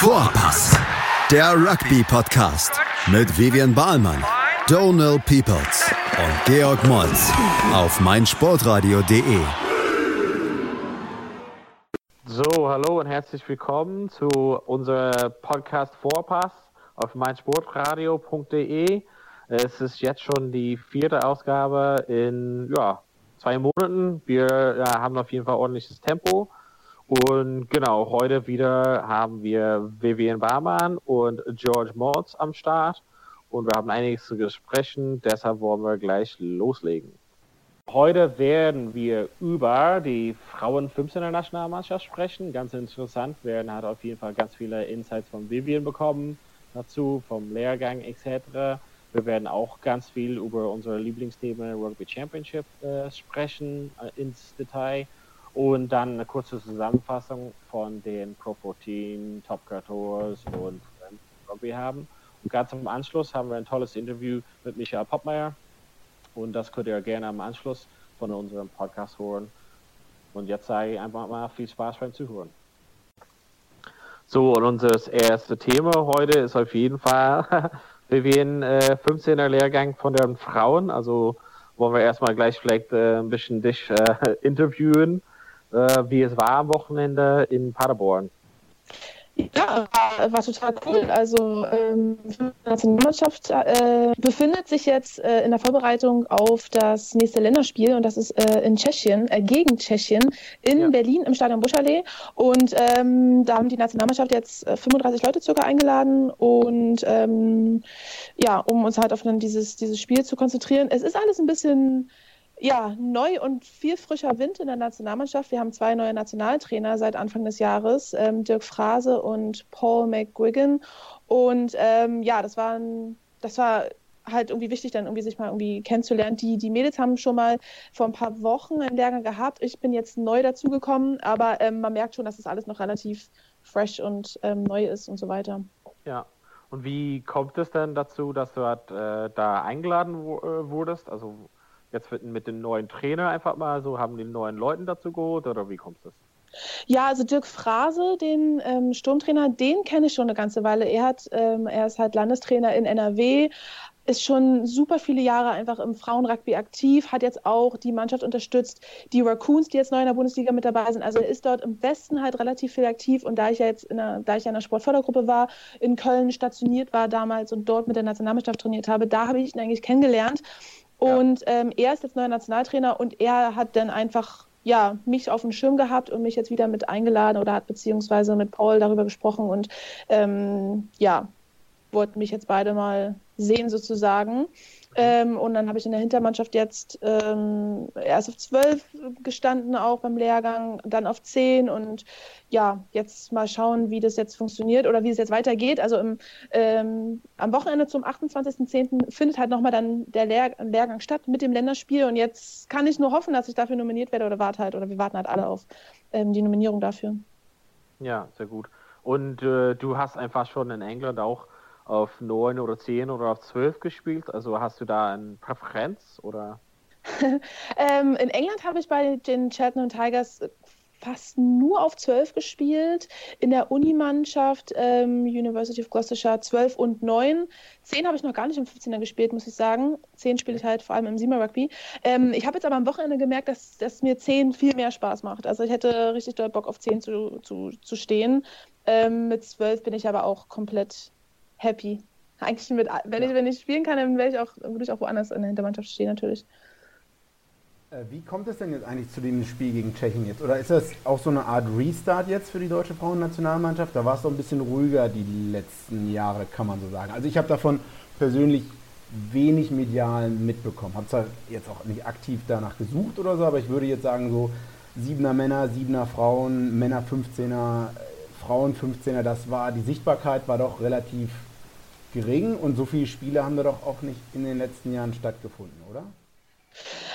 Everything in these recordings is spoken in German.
Vorpass, der Rugby-Podcast mit Vivian Bahlmann, Donal Peoples und Georg Moltz auf meinsportradio.de. So, hallo und herzlich willkommen zu unserem Podcast Vorpass auf meinsportradio.de. Es ist jetzt schon die vierte Ausgabe in ja, zwei Monaten. Wir ja, haben auf jeden Fall ordentliches Tempo. Und genau, heute wieder haben wir Vivian Barmann und George Mords am Start. Und wir haben einiges zu besprechen, deshalb wollen wir gleich loslegen. Heute werden wir über die Frauen 15er Nationalmannschaft sprechen. Ganz interessant, werden halt auf jeden Fall ganz viele Insights von Vivian bekommen dazu, vom Lehrgang etc. Wir werden auch ganz viel über unsere Lieblingsthemen Rugby Championship äh, sprechen äh, ins Detail und dann eine kurze Zusammenfassung von den Pro 14, Top 14 und Rugby haben. Und ganz am Anschluss haben wir ein tolles Interview mit Michael Poppmeier und das könnt ihr gerne am Anschluss von unserem Podcast hören. Und jetzt sage ich einfach mal viel Spaß beim Zuhören. So, und unser erstes Thema heute ist auf jeden Fall Vivian äh, 15er Lehrgang von den Frauen. Also wollen wir erstmal gleich vielleicht äh, ein bisschen dich äh, interviewen, äh, wie es war am Wochenende in Paderborn. Ja, war, war, total cool. Also ähm, die Nationalmannschaft äh, befindet sich jetzt äh, in der Vorbereitung auf das nächste Länderspiel und das ist äh, in Tschechien, äh, gegen Tschechien, in ja. Berlin im Stadion Buschallee. Und ähm, da haben die Nationalmannschaft jetzt 35 äh, Leute circa eingeladen und ähm, ja, um uns halt auf dann dieses, dieses Spiel zu konzentrieren. Es ist alles ein bisschen ja, neu und viel frischer Wind in der Nationalmannschaft. Wir haben zwei neue Nationaltrainer seit Anfang des Jahres, ähm, Dirk Frase und Paul McGuigan. Und ähm, ja, das war, ein, das war halt irgendwie wichtig, dann irgendwie sich mal irgendwie kennenzulernen. Die, die Mädels haben schon mal vor ein paar Wochen einen Lehrgang gehabt. Ich bin jetzt neu dazugekommen, aber ähm, man merkt schon, dass das alles noch relativ fresh und ähm, neu ist und so weiter. Ja. Und wie kommt es denn dazu, dass du halt, äh, da eingeladen äh, wurdest? Also jetzt mit, dem neuen Trainer einfach mal so, haben die neuen Leuten dazu geholt oder wie kommt das? Ja, also Dirk Frase, den ähm, Sturmtrainer, den kenne ich schon eine ganze Weile. Er hat, ähm, er ist halt Landestrainer in NRW, ist schon super viele Jahre einfach im Frauenrugby aktiv, hat jetzt auch die Mannschaft unterstützt, die Raccoons, die jetzt neu in der Bundesliga mit dabei sind. Also er ist dort im Westen halt relativ viel aktiv und da ich ja jetzt in der, da ich ja in der Sportfördergruppe war, in Köln stationiert war damals und dort mit der Nationalmannschaft trainiert habe, da habe ich ihn eigentlich kennengelernt. Und ähm, er ist jetzt neuer Nationaltrainer und er hat dann einfach ja, mich auf dem Schirm gehabt und mich jetzt wieder mit eingeladen oder hat beziehungsweise mit Paul darüber gesprochen und ähm, ja, wollten mich jetzt beide mal sehen sozusagen. Ähm, und dann habe ich in der Hintermannschaft jetzt ähm, erst auf zwölf gestanden, auch beim Lehrgang, dann auf zehn und ja, jetzt mal schauen, wie das jetzt funktioniert oder wie es jetzt weitergeht. Also im, ähm, am Wochenende zum 28.10. findet halt nochmal dann der Lehr Lehrgang statt mit dem Länderspiel und jetzt kann ich nur hoffen, dass ich dafür nominiert werde oder warte halt oder wir warten halt alle auf ähm, die Nominierung dafür. Ja, sehr gut. Und äh, du hast einfach schon in England auch auf 9 oder 10 oder auf 12 gespielt? Also hast du da eine Präferenz oder? ähm, in England habe ich bei den Cheltenham Tigers fast nur auf 12 gespielt. In der Unimannschaft ähm, University of Gloucestershire 12 und 9. 10 habe ich noch gar nicht im 15er gespielt, muss ich sagen. 10 spiele ich halt vor allem im Sima Rugby. Ähm, ich habe jetzt aber am Wochenende gemerkt, dass, dass mir 10 viel mehr Spaß macht. Also ich hätte richtig doll Bock auf 10 zu, zu, zu stehen. Ähm, mit 12 bin ich aber auch komplett happy. Eigentlich mit, wenn, ja. ich, wenn ich spielen kann, dann ich auch, würde ich auch woanders in der Hintermannschaft stehen, natürlich. Äh, wie kommt es denn jetzt eigentlich zu dem Spiel gegen Tschechien jetzt? Oder ist das auch so eine Art Restart jetzt für die deutsche Frauennationalmannschaft? Da war es doch ein bisschen ruhiger die letzten Jahre, kann man so sagen. Also ich habe davon persönlich wenig medial mitbekommen. Habe zwar jetzt auch nicht aktiv danach gesucht oder so, aber ich würde jetzt sagen so Siebener Männer, Siebener Frauen, Männer 15er, Frauen 15er, das war, die Sichtbarkeit war doch relativ gering und so viele Spiele haben da doch auch nicht in den letzten Jahren stattgefunden, oder?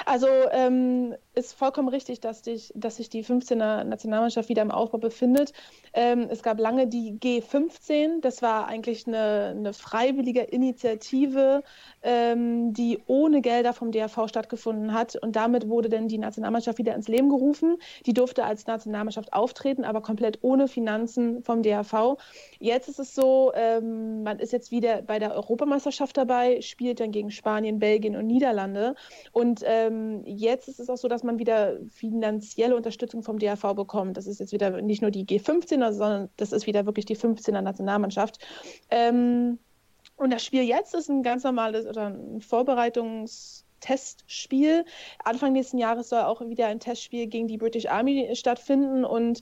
Also ähm, ist vollkommen richtig, dass, dich, dass sich die 15er Nationalmannschaft wieder im Aufbau befindet. Ähm, es gab lange die G15, das war eigentlich eine, eine freiwillige Initiative, ähm, die ohne Gelder vom DRV stattgefunden hat. Und damit wurde dann die Nationalmannschaft wieder ins Leben gerufen. Die durfte als Nationalmannschaft auftreten, aber komplett ohne Finanzen vom DRV. Jetzt ist es so, ähm, man ist jetzt wieder bei der Europameisterschaft dabei, spielt dann gegen Spanien, Belgien und Niederlande. Und ähm, jetzt ist es auch so, dass man wieder finanzielle Unterstützung vom DRV bekommt. Das ist jetzt wieder nicht nur die G15er, sondern das ist wieder wirklich die 15er Nationalmannschaft. Ähm, und das Spiel jetzt ist ein ganz normales oder ein Vorbereitungs- Testspiel. Anfang nächsten Jahres soll auch wieder ein Testspiel gegen die British Army stattfinden. Und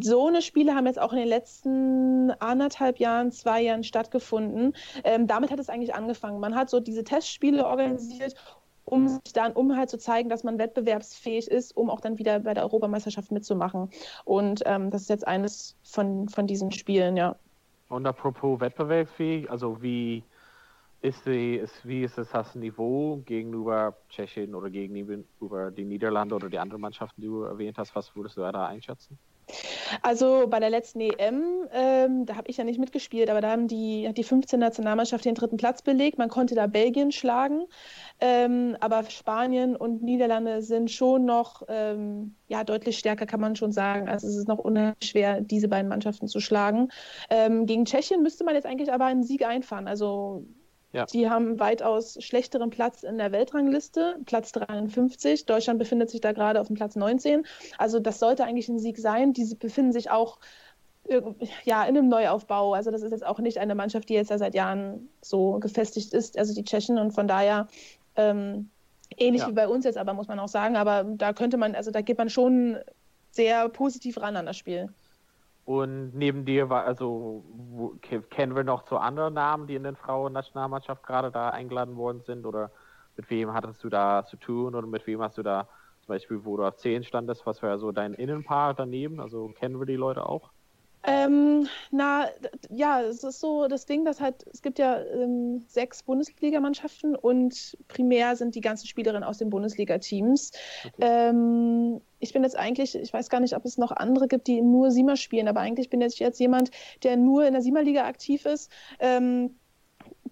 so eine Spiele haben jetzt auch in den letzten anderthalb Jahren, zwei Jahren stattgefunden. Ähm, damit hat es eigentlich angefangen. Man hat so diese Testspiele organisiert um sich dann, um halt zu zeigen, dass man wettbewerbsfähig ist, um auch dann wieder bei der Europameisterschaft mitzumachen. Und ähm, das ist jetzt eines von, von diesen Spielen, ja. Und apropos wettbewerbsfähig, also wie ist, die, ist, wie ist das Niveau gegenüber Tschechien oder gegenüber die Niederlande oder die anderen Mannschaften, die du erwähnt hast? Was würdest du da einschätzen? Also bei der letzten EM, ähm, da habe ich ja nicht mitgespielt, aber da haben die, hat die 15 Nationalmannschaft den dritten Platz belegt. Man konnte da Belgien schlagen, ähm, aber Spanien und Niederlande sind schon noch ähm, ja, deutlich stärker, kann man schon sagen. Also es ist noch unheimlich schwer, diese beiden Mannschaften zu schlagen. Ähm, gegen Tschechien müsste man jetzt eigentlich aber einen Sieg einfahren. Also ja. Die haben weitaus schlechteren Platz in der Weltrangliste, Platz 53. Deutschland befindet sich da gerade auf dem Platz 19. Also das sollte eigentlich ein Sieg sein. Die befinden sich auch ja, in einem Neuaufbau. Also das ist jetzt auch nicht eine Mannschaft, die jetzt ja seit Jahren so gefestigt ist, also die Tschechen. Und von daher ähm, ähnlich ja. wie bei uns jetzt, aber muss man auch sagen. Aber da könnte man, also da geht man schon sehr positiv ran an das Spiel. Und neben dir war, also kennen wir noch so andere Namen, die in den Frauen-Nationalmannschaft gerade da eingeladen worden sind? Oder mit wem hattest du da zu tun? Oder mit wem hast du da zum Beispiel, wo du auf 10 standest, was wäre so dein Innenpaar daneben? Also kennen wir die Leute auch? Ähm, na, ja, es ist so das Ding, dass halt, es gibt ja ähm, sechs Bundesligamannschaften und primär sind die ganzen Spielerinnen aus den Bundesliga-Teams. Okay. Ähm, ich bin jetzt eigentlich, ich weiß gar nicht, ob es noch andere gibt, die nur Siemer spielen, aber eigentlich bin ich jetzt jemand, der nur in der Siemerliga aktiv ist. Ähm,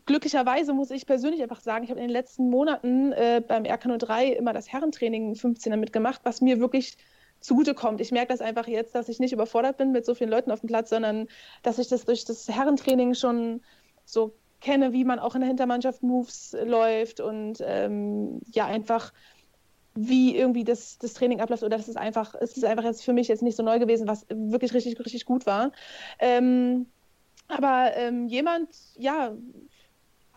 glücklicherweise muss ich persönlich einfach sagen, ich habe in den letzten Monaten äh, beim RK03 immer das Herrentraining 15er mitgemacht, was mir wirklich zugutekommt. Ich merke das einfach jetzt, dass ich nicht überfordert bin mit so vielen Leuten auf dem Platz, sondern dass ich das durch das Herrentraining schon so kenne, wie man auch in der Hintermannschaft Moves läuft und ähm, ja einfach wie irgendwie das, das Training abläuft oder das ist einfach, es ist einfach jetzt für mich jetzt nicht so neu gewesen, was wirklich richtig, richtig gut war. Ähm, aber ähm, jemand, ja,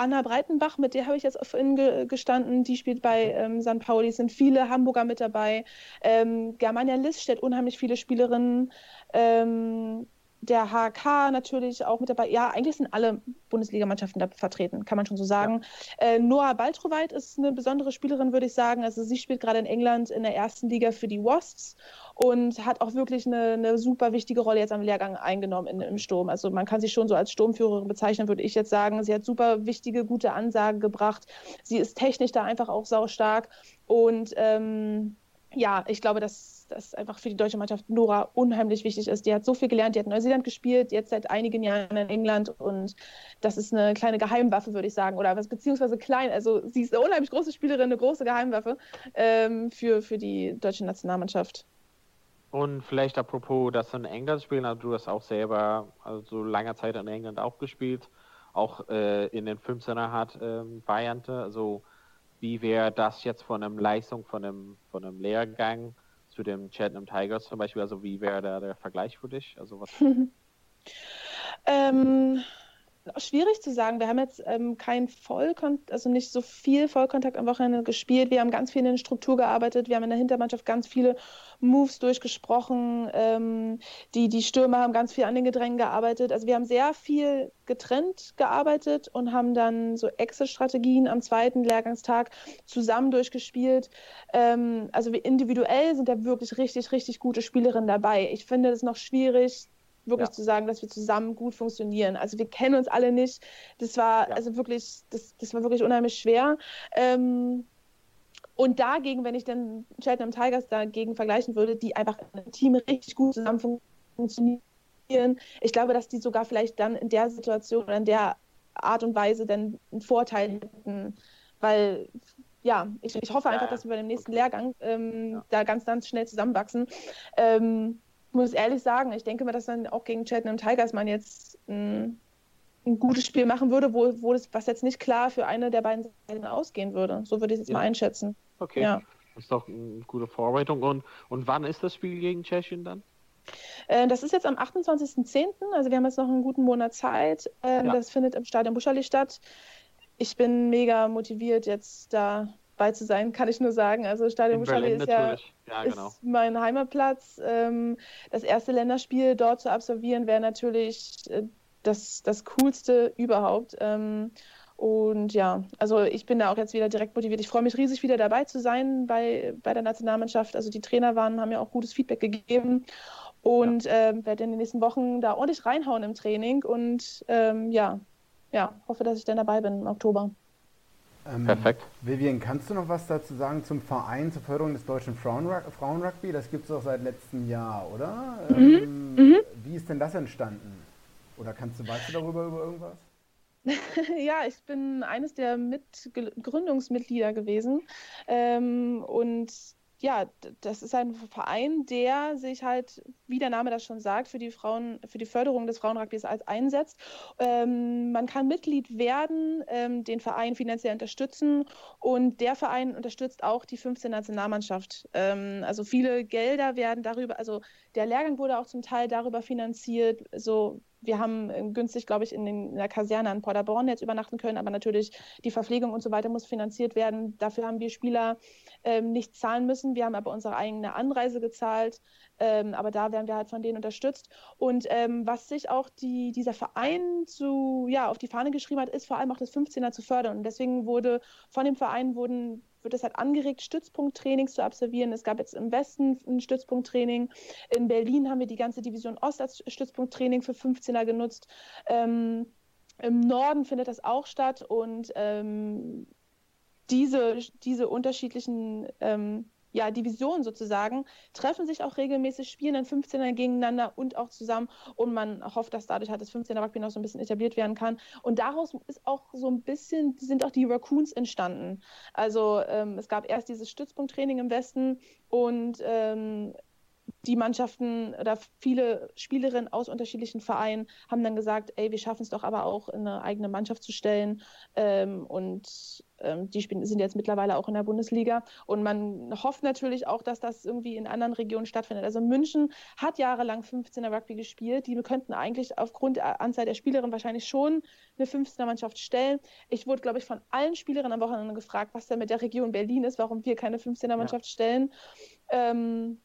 Anna Breitenbach, mit der habe ich jetzt vorhin ge gestanden, die spielt bei ähm, St. Pauli, es sind viele Hamburger mit dabei. Ähm, Germania Liss stellt unheimlich viele Spielerinnen. Ähm, der HK natürlich auch mit dabei. Ja, eigentlich sind alle Bundesligamannschaften da vertreten, kann man schon so sagen. Ja. Äh, Noah Baltroweit ist eine besondere Spielerin, würde ich sagen. Also sie spielt gerade in England in der ersten Liga für die Wasps und hat auch wirklich eine, eine super wichtige Rolle jetzt am Lehrgang eingenommen in, im Sturm. Also man kann sie schon so als Sturmführerin bezeichnen, würde ich jetzt sagen. Sie hat super wichtige, gute Ansagen gebracht. Sie ist technisch da einfach auch saustark und ähm, ja, ich glaube, dass das einfach für die deutsche Mannschaft Nora unheimlich wichtig ist. Die hat so viel gelernt, die hat in Neuseeland gespielt, jetzt seit einigen Jahren in England und das ist eine kleine Geheimwaffe, würde ich sagen, oder was beziehungsweise klein, also sie ist eine unheimlich große Spielerin, eine große Geheimwaffe ähm, für, für die deutsche Nationalmannschaft. Und vielleicht apropos, dass in England spielen, also du hast auch selber also lange Zeit in England auch gespielt, auch äh, in den 15er hat ähm, Variante, also wie wäre das jetzt von einer Leistung, von einem, von einem Lehrgang zu dem Cheltenham Tigers zum Beispiel? Also wie wäre da der Vergleich für dich? Also was? ähm, schwierig zu sagen. Wir haben jetzt ähm, kein Vollkontakt, also nicht so viel Vollkontakt am Wochenende gespielt. Wir haben ganz viel in der Struktur gearbeitet. Wir haben in der Hintermannschaft ganz viele Moves durchgesprochen. Ähm, die, die Stürmer haben ganz viel an den Gedrängen gearbeitet. Also wir haben sehr viel getrennt gearbeitet und haben dann so Exit-Strategien am zweiten Lehrgangstag zusammen durchgespielt. Ähm, also wir individuell sind da wirklich richtig, richtig gute Spielerinnen dabei. Ich finde es noch schwierig, wirklich ja. zu sagen, dass wir zusammen gut funktionieren. Also wir kennen uns alle nicht. Das war ja. also wirklich, das, das war wirklich unheimlich schwer. Ähm, und dagegen, wenn ich dann Cheltenham Tigers dagegen vergleichen würde, die einfach im Team richtig gut zusammen funktionieren, ich glaube, dass die sogar vielleicht dann in der Situation oder in der Art und Weise dann einen Vorteil hätten, weil ja, ich, ich hoffe einfach, dass wir bei dem nächsten Lehrgang ähm, ja. da ganz, ganz schnell zusammenwachsen. Ähm, muss ehrlich sagen, ich denke mal, dass dann auch gegen Cheltenham Tigers man jetzt ein, ein gutes Spiel machen würde, wo, wo das, was jetzt nicht klar für eine der beiden Seiten ausgehen würde. So würde ich es jetzt ja. mal einschätzen. Okay. Ja. Das ist doch eine gute Vorbereitung. Und, und wann ist das Spiel gegen Tschechien dann? Äh, das ist jetzt am 28.10., also wir haben jetzt noch einen guten Monat Zeit. Ähm, ja. Das findet im Stadion Buscherli statt. Ich bin mega motiviert, jetzt dabei zu sein, kann ich nur sagen. Also Stadion Buscherli ist ja, ja genau. ist mein Heimatplatz. Ähm, das erste Länderspiel dort zu absolvieren, wäre natürlich äh, das, das Coolste überhaupt. Ähm, und ja, also ich bin da auch jetzt wieder direkt motiviert. Ich freue mich riesig, wieder dabei zu sein bei, bei der Nationalmannschaft. Also die Trainer waren, haben ja auch gutes Feedback gegeben und ja. äh, werde in den nächsten Wochen da ordentlich reinhauen im Training und ähm, ja, ja, hoffe, dass ich dann dabei bin im Oktober. Ähm, Perfekt. Vivian, kannst du noch was dazu sagen zum Verein zur Förderung des deutschen Frauenrugby? Das gibt es auch seit letztem Jahr, oder? Mhm. Ähm, mhm. Wie ist denn das entstanden? Oder kannst du, weißt du darüber über irgendwas? ja, ich bin eines der Gründungsmitglieder gewesen. Ähm, und ja, das ist ein Verein, der sich halt, wie der Name das schon sagt, für die Frauen, für die Förderung des Frauenrugbys als einsetzt. Ähm, man kann Mitglied werden, ähm, den Verein finanziell unterstützen und der Verein unterstützt auch die 15 Nationalmannschaft. Ähm, also viele Gelder werden darüber, also der Lehrgang wurde auch zum Teil darüber finanziert, so wir haben äh, günstig, glaube ich, in, den, in, der Kaserne an Paderborn jetzt übernachten können, aber natürlich die Verpflegung und so weiter muss finanziert werden. Dafür haben wir Spieler ähm, nicht zahlen müssen. Wir haben aber unsere eigene Anreise gezahlt, ähm, aber da werden wir halt von denen unterstützt. Und ähm, was sich auch die, dieser Verein zu, ja, auf die Fahne geschrieben hat, ist vor allem auch das 15er zu fördern. Und deswegen wurde von dem Verein wurden wird es halt angeregt, Stützpunkttrainings zu absolvieren. Es gab jetzt im Westen ein Stützpunkttraining. In Berlin haben wir die ganze Division Ost als Stützpunkttraining für 15er genutzt. Ähm, Im Norden findet das auch statt und ähm, diese, diese unterschiedlichen ähm, ja, Divisionen sozusagen, treffen sich auch regelmäßig, spielen dann 15er gegeneinander und auch zusammen und man hofft, dass dadurch halt das 15er Rugby noch so ein bisschen etabliert werden kann. Und daraus ist auch so ein bisschen, sind auch die Raccoons entstanden. Also ähm, es gab erst dieses Stützpunkttraining im Westen und ähm, die Mannschaften oder viele Spielerinnen aus unterschiedlichen Vereinen haben dann gesagt, ey, wir schaffen es doch aber auch, eine eigene Mannschaft zu stellen. Ähm, und ähm, die sind jetzt mittlerweile auch in der Bundesliga. Und man hofft natürlich auch, dass das irgendwie in anderen Regionen stattfindet. Also München hat jahrelang 15er Rugby gespielt. Die könnten eigentlich aufgrund der Anzahl der Spielerinnen wahrscheinlich schon eine 15er Mannschaft stellen. Ich wurde, glaube ich, von allen Spielerinnen am Wochenende gefragt, was denn mit der Region Berlin ist, warum wir keine 15er Mannschaft ja. stellen. Ähm,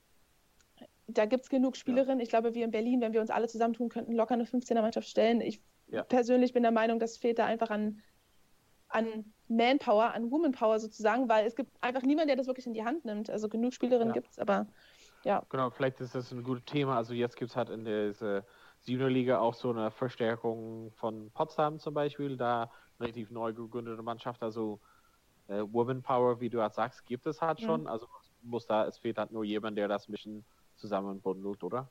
da gibt es genug Spielerinnen. Ja. Ich glaube, wir in Berlin, wenn wir uns alle zusammentun könnten, locker eine 15er-Mannschaft stellen. Ich ja. persönlich bin der Meinung, das fehlt da einfach an, an Manpower, an Womanpower sozusagen, weil es gibt einfach niemanden, der das wirklich in die Hand nimmt. Also genug Spielerinnen ja. gibt es, aber ja. Genau, vielleicht ist das ein gutes Thema. Also jetzt gibt es halt in der Siebener auch so eine Verstärkung von Potsdam zum Beispiel, da eine relativ neu gegründete Mannschaft, also äh, Womanpower, wie du halt sagst, gibt es halt schon. Also muss da, es fehlt halt nur jemand, der das ein bisschen zusammenbundelt, oder?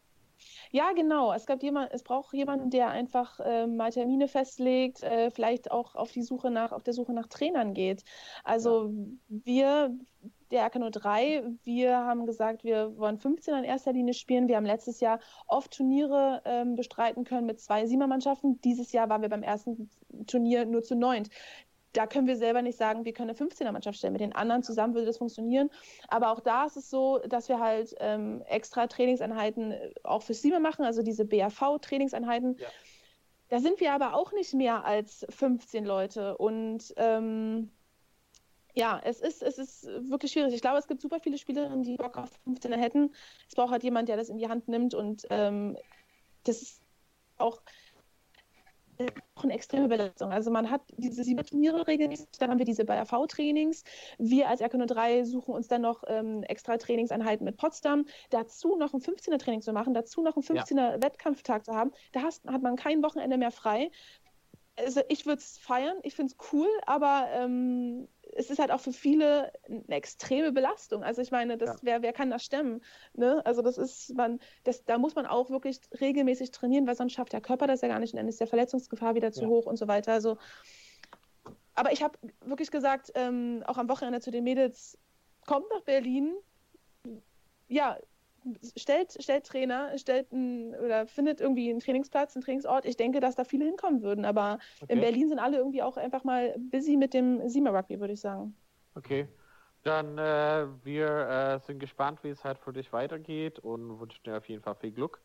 Ja, genau. Es gab jemand, es braucht jemanden, der einfach äh, mal Termine festlegt, äh, vielleicht auch auf die Suche nach, auf der Suche nach Trainern geht. Also ja. wir, der AK 03, wir haben gesagt, wir wollen 15 in erster Linie spielen. Wir haben letztes Jahr oft Turniere ähm, bestreiten können mit zwei Siegermannschaften. Dieses Jahr waren wir beim ersten Turnier nur zu neunt da können wir selber nicht sagen, wir können eine 15er-Mannschaft stellen. Mit den anderen zusammen würde das funktionieren. Aber auch da ist es so, dass wir halt ähm, extra Trainingseinheiten äh, auch für Siemer machen, also diese BAV-Trainingseinheiten. Ja. Da sind wir aber auch nicht mehr als 15 Leute. Und ähm, ja, es ist, es ist wirklich schwierig. Ich glaube, es gibt super viele Spielerinnen, die Bock auf 15er hätten. Es braucht halt jemand, der das in die Hand nimmt. Und ähm, das ist auch auch eine extreme Belastung. Also man hat diese sieben Turniere regelmäßig, dann haben wir diese BAV-Trainings. Wir als RK 03 suchen uns dann noch ähm, extra Trainingseinheiten mit Potsdam. Dazu noch ein 15er-Training zu machen, dazu noch einen 15er-Wettkampftag zu haben. Da hast, hat man kein Wochenende mehr frei. Also ich würde es feiern, ich finde es cool, aber ähm, es ist halt auch für viele eine extreme Belastung. Also ich meine, das, ja. wer, wer kann das stemmen? Ne? Also das ist, man, das, da muss man auch wirklich regelmäßig trainieren, weil sonst schafft der Körper das ja gar nicht und dann ist der Verletzungsgefahr wieder zu ja. hoch und so weiter. Also, aber ich habe wirklich gesagt, ähm, auch am Wochenende zu den Mädels, kommt nach Berlin, ja, stellt, stellt Trainer, stellt ein, oder findet irgendwie einen Trainingsplatz, einen Trainingsort. Ich denke, dass da viele hinkommen würden, aber okay. in Berlin sind alle irgendwie auch einfach mal busy mit dem Sima Rugby, würde ich sagen. Okay. Dann äh, wir äh, sind gespannt, wie es halt für dich weitergeht und wünschen dir auf jeden Fall viel Glück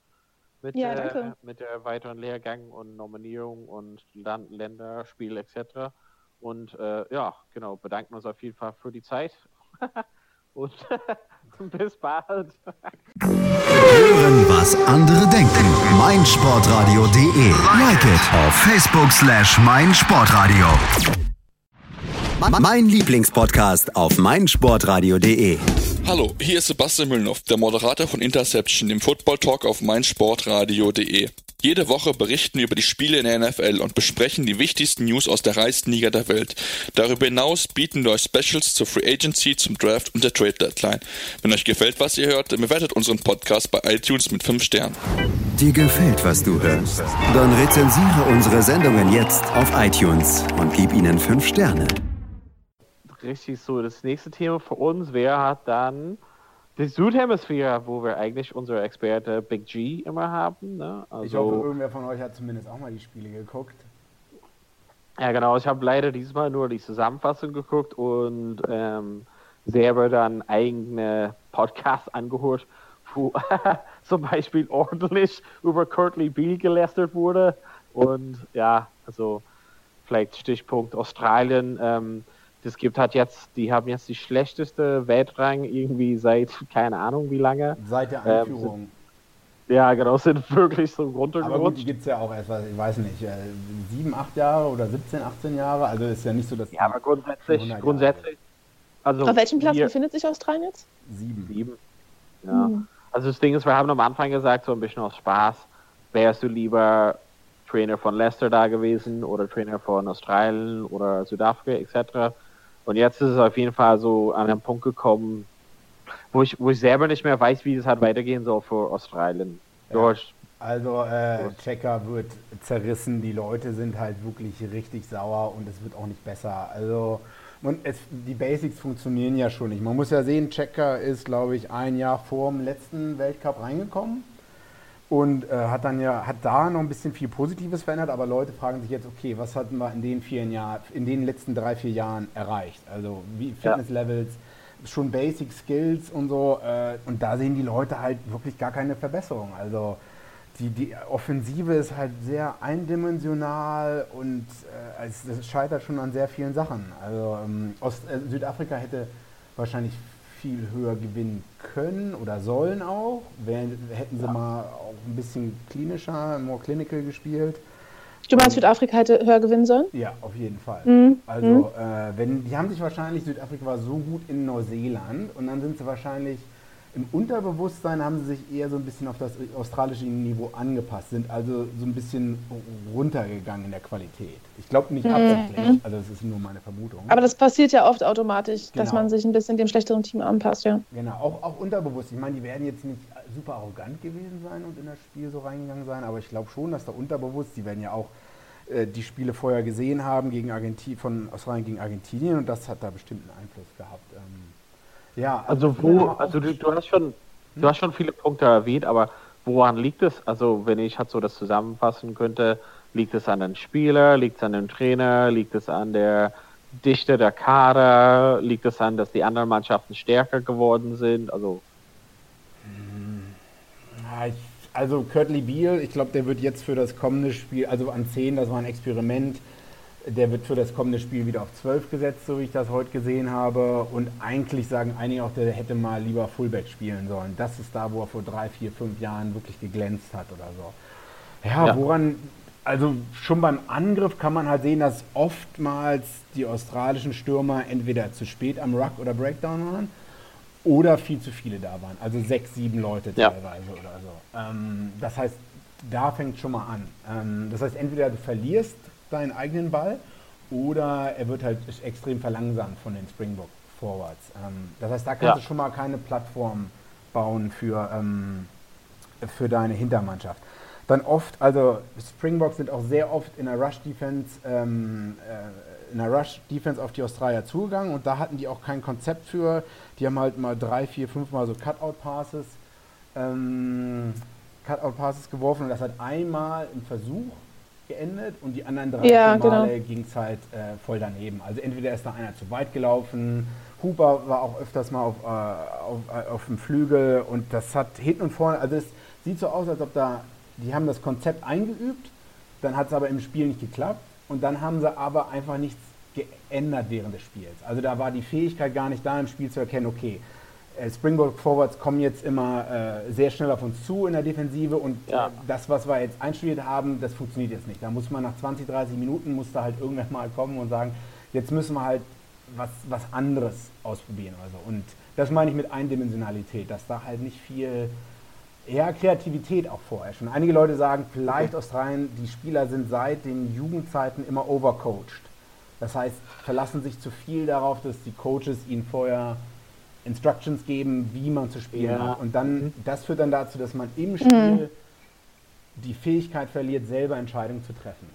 mit, ja, äh, mit der weiteren Lehrgang und Nominierung und Land Länderspiel etc. Und äh, ja, genau, bedanken uns auf jeden Fall für die Zeit. und bis bald. Hören, was andere denken. meinsportradio.de. Like it auf Facebook slash meinsportradio. Mein Lieblingspodcast auf meinsportradio.de. Hallo, hier ist Sebastian Müllnow, der Moderator von Interception, dem Football Talk auf meinsportradio.de. Jede Woche berichten wir über die Spiele in der NFL und besprechen die wichtigsten News aus der reichsten Liga der Welt. Darüber hinaus bieten wir euch Specials zur Free Agency, zum Draft und der Trade Deadline. Wenn euch gefällt, was ihr hört, dann bewertet unseren Podcast bei iTunes mit 5 Sternen. Dir gefällt, was du hörst? Dann rezensiere unsere Sendungen jetzt auf iTunes und gib ihnen 5 Sterne. Richtig so, das nächste Thema für uns wäre hat dann die Südhemisphäre, wo wir eigentlich unsere Experte Big G immer haben. Ne? Also, ich hoffe, irgendwer von euch hat zumindest auch mal die Spiele geguckt. Ja, genau. Ich habe leider diesmal nur die Zusammenfassung geguckt und ähm, selber dann eigene Podcasts angehört, wo zum Beispiel ordentlich über Curtly Beal gelästert wurde. Und ja, also vielleicht Stichpunkt Australien. Ähm, das gibt halt jetzt, die haben jetzt die schlechteste Weltrang irgendwie seit keine Ahnung wie lange. Seit der ähm, Einführung. Ähm, sind, ja, genau, sind wirklich so runtergerutscht. Aber gut, die gibt es ja auch erst, ich weiß nicht, äh, sieben, acht Jahre oder 17, 18 Jahre. Also ist ja nicht so, dass. Ja, aber grundsätzlich, grundsätzlich. Also Auf welchem Platz hier, befindet sich Australien jetzt? Sieben. Sieben. Ja. Mhm. Also das Ding ist, wir haben am Anfang gesagt, so ein bisschen aus Spaß, wärst du lieber Trainer von Leicester da gewesen oder Trainer von Australien oder Südafrika etc. Und jetzt ist es auf jeden Fall so an einen Punkt gekommen, wo ich, wo ich selber nicht mehr weiß, wie es halt weitergehen soll für Australien. Ja. Also äh, Checker wird zerrissen, die Leute sind halt wirklich richtig sauer und es wird auch nicht besser. Also und es, die Basics funktionieren ja schon nicht. Man muss ja sehen, Checker ist, glaube ich, ein Jahr vor dem letzten Weltcup reingekommen und äh, hat dann ja hat da noch ein bisschen viel Positives verändert, aber Leute fragen sich jetzt, okay, was hatten wir in den vier Jahren, in den letzten drei vier Jahren erreicht? Also wie Fitnesslevels, ja. schon Basic Skills und so äh, und da sehen die Leute halt wirklich gar keine Verbesserung. Also die, die Offensive ist halt sehr eindimensional und äh, es, es scheitert schon an sehr vielen Sachen. Also ähm, Ost, äh, Südafrika hätte wahrscheinlich viel höher gewinnen können oder sollen auch. Wär, hätten sie ja. mal auch ein bisschen klinischer, more clinical gespielt. Du meinst, Südafrika hätte höher gewinnen sollen? Ja, auf jeden Fall. Mhm. Also, mhm. Äh, wenn, die haben sich wahrscheinlich, Südafrika war so gut in Neuseeland und dann sind sie wahrscheinlich im Unterbewusstsein haben sie sich eher so ein bisschen auf das australische Niveau angepasst, sind also so ein bisschen runtergegangen in der Qualität. Ich glaube nicht mhm. absichtlich, also das ist nur meine Vermutung. Aber das passiert ja oft automatisch, genau. dass man sich ein bisschen dem schlechteren Team anpasst, ja. Genau, auch, auch unterbewusst. Ich meine, die werden jetzt nicht super arrogant gewesen sein und in das Spiel so reingegangen sein, aber ich glaube schon, dass da unterbewusst, die werden ja auch äh, die Spiele vorher gesehen haben gegen Argentin von Australien gegen Argentinien und das hat da bestimmt einen Einfluss gehabt. Ja, also wo, also du, du hast schon, du hast schon viele Punkte erwähnt, aber woran liegt es? Also wenn ich halt so das zusammenfassen könnte, liegt es an den Spieler, liegt es an dem Trainer, liegt es an der Dichte der Kader, liegt es an, dass die anderen Mannschaften stärker geworden sind? Also also Curtly Beal, ich glaube, der wird jetzt für das kommende Spiel, also an 10, das war ein Experiment, der wird für das kommende Spiel wieder auf 12 gesetzt, so wie ich das heute gesehen habe. Und eigentlich sagen einige auch, der hätte mal lieber Fullback spielen sollen. Das ist da, wo er vor drei, vier, fünf Jahren wirklich geglänzt hat oder so. Ja, ja. woran, also schon beim Angriff kann man halt sehen, dass oftmals die australischen Stürmer entweder zu spät am Ruck oder Breakdown waren oder viel zu viele da waren. Also sechs, sieben Leute teilweise ja. oder so. Ähm, das heißt, da fängt schon mal an. Ähm, das heißt, entweder du verlierst deinen eigenen Ball oder er wird halt extrem verlangsamt von den Springbok Forwards. Ähm, das heißt, da kannst ja. du schon mal keine Plattform bauen für, ähm, für deine Hintermannschaft. Dann oft, also Springboks sind auch sehr oft in der Rush-Defense ähm, äh, in der Rush-Defense auf die Australier zugegangen und da hatten die auch kein Konzept für. Die haben halt mal drei, vier, fünf Mal so Cutout-Passes ähm, Cutout-Passes geworfen und das hat einmal im Versuch geendet und die anderen drei ja, Male genau. ging es halt äh, voll daneben. Also entweder ist da einer zu weit gelaufen, Huber war auch öfters mal auf, äh, auf, äh, auf dem Flügel und das hat hinten und vorne, also es sieht so aus, als ob da, die haben das Konzept eingeübt, dann hat es aber im Spiel nicht geklappt und dann haben sie aber einfach nichts geändert während des Spiels. Also da war die Fähigkeit gar nicht da im Spiel zu erkennen, okay, Springboard Forwards kommen jetzt immer äh, sehr schnell auf uns zu in der Defensive und ja. äh, das, was wir jetzt einstudiert haben, das funktioniert jetzt nicht. Da muss man nach 20, 30 Minuten, muss da halt irgendwann mal kommen und sagen, jetzt müssen wir halt was, was anderes ausprobieren. Also. Und das meine ich mit Eindimensionalität, dass da halt nicht viel ja, Kreativität auch vorherrscht. Und einige Leute sagen, vielleicht okay. Australien, die Spieler sind seit den Jugendzeiten immer overcoached. Das heißt, verlassen sich zu viel darauf, dass die Coaches ihnen vorher Instructions geben, wie man zu spielen ja. hat. Und dann, mhm. das führt dann dazu, dass man im Spiel mhm. die Fähigkeit verliert, selber Entscheidungen zu treffen.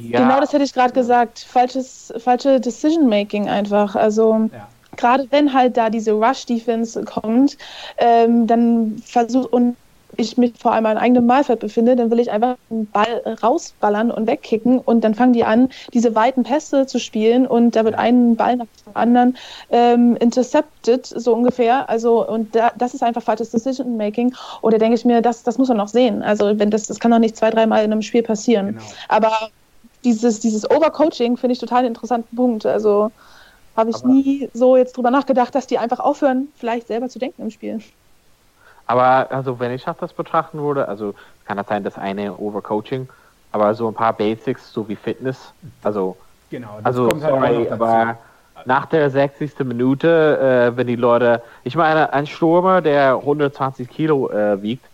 Ja. Genau das hätte ich gerade gesagt. Falsches, falsche Decision-Making einfach. Also ja. gerade wenn halt da diese Rush-Defense kommt, ähm, dann versucht und ich mich vor allem an eigenem Mahlfeld befinde, dann will ich einfach einen Ball rausballern und wegkicken und dann fangen die an, diese weiten Pässe zu spielen und da wird ein Ball nach dem anderen ähm, intercepted, so ungefähr. Also und da, das ist einfach falsches Decision Making. Oder denke ich mir, das, das muss man noch sehen. Also wenn das, das kann doch nicht zwei, dreimal in einem Spiel passieren. Genau. Aber dieses, dieses Overcoaching finde ich total einen interessanten Punkt. Also habe ich Aber nie so jetzt drüber nachgedacht, dass die einfach aufhören, vielleicht selber zu denken im Spiel. Aber also wenn ich das betrachten würde, also kann das sein, dass eine Overcoaching, aber so ein paar Basics, so wie Fitness, also genau, das also kommt halt sorry, aber nach der 60. Minute, äh, wenn die Leute, ich meine, ein Stürmer, der 120 Kilo äh, wiegt,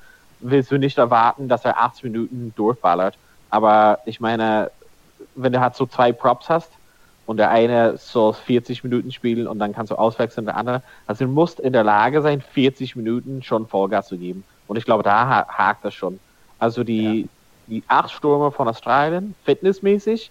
willst du nicht erwarten, dass er 80 Minuten durchballert. Aber ich meine, wenn du halt so zwei Props hast, und der eine soll 40 Minuten spielen und dann kannst du auswechseln, der andere. Also du musst in der Lage sein, 40 Minuten schon Vollgas zu geben. Und ich glaube, da hakt das schon. Also die, ja. die acht Stürmer von Australien, fitnessmäßig,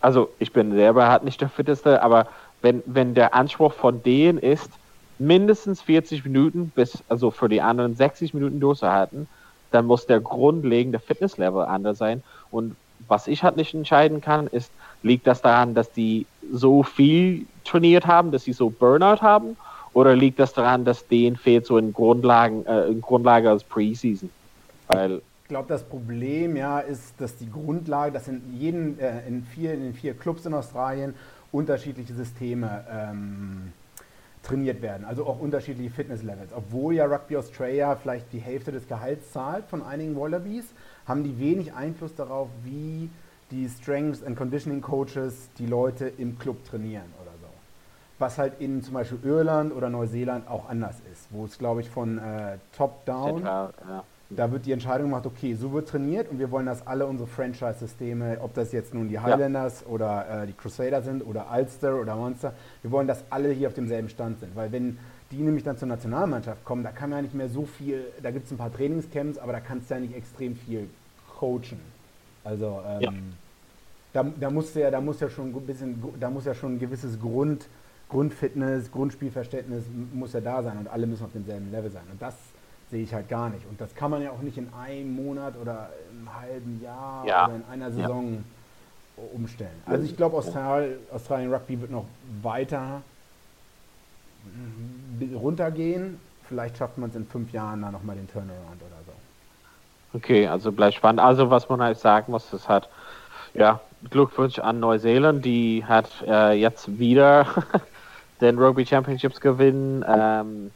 also ich bin selber halt nicht der fitteste, aber wenn, wenn der Anspruch von denen ist, mindestens 40 Minuten bis, also für die anderen 60 Minuten durchzuhalten, dann muss der grundlegende Fitnesslevel anders sein. Und was ich halt nicht entscheiden kann, ist, Liegt das daran, dass die so viel trainiert haben, dass sie so Burnout haben? Oder liegt das daran, dass denen fehlt so in Grundlagen, äh, in Grundlage als Preseason? Weil ich glaube, das Problem ja ist, dass die Grundlage, dass in jeden, äh, in, vier, in den vier Clubs in Australien unterschiedliche Systeme ähm, trainiert werden, also auch unterschiedliche Fitnesslevels. Obwohl ja Rugby Australia vielleicht die Hälfte des Gehalts zahlt von einigen Wallabies, haben die wenig Einfluss darauf, wie die Strengths and Conditioning Coaches die Leute im Club trainieren oder so. Was halt in zum Beispiel Irland oder Neuseeland auch anders ist, wo es, glaube ich, von äh, Top-Down, ja. da wird die Entscheidung gemacht, okay, so wird trainiert und wir wollen, dass alle unsere Franchise-Systeme, ob das jetzt nun die Highlanders ja. oder äh, die Crusader sind oder Ulster oder Monster, wir wollen, dass alle hier auf demselben Stand sind. Weil wenn die nämlich dann zur Nationalmannschaft kommen, da kann man ja nicht mehr so viel, da gibt es ein paar Trainingscamps, aber da kannst du ja nicht extrem viel coachen. Also ähm, ja da, da muss ja, da muss ja schon ein bisschen, da muss ja schon ein gewisses Grund, Grundfitness, Grundspielverständnis muss ja da sein und alle müssen auf demselben Level sein. Und das sehe ich halt gar nicht. Und das kann man ja auch nicht in einem Monat oder im halben Jahr ja. oder in einer Saison ja. umstellen. Also ich glaube, Austral Australien Rugby wird noch weiter runtergehen. Vielleicht schafft man es in fünf Jahren da nochmal den Turnaround. Okay, also bleibt spannend. Also was man halt sagen muss, das hat ja Glückwunsch an Neuseeland, die hat äh, jetzt wieder den Rugby Championships gewinnen. Ähm,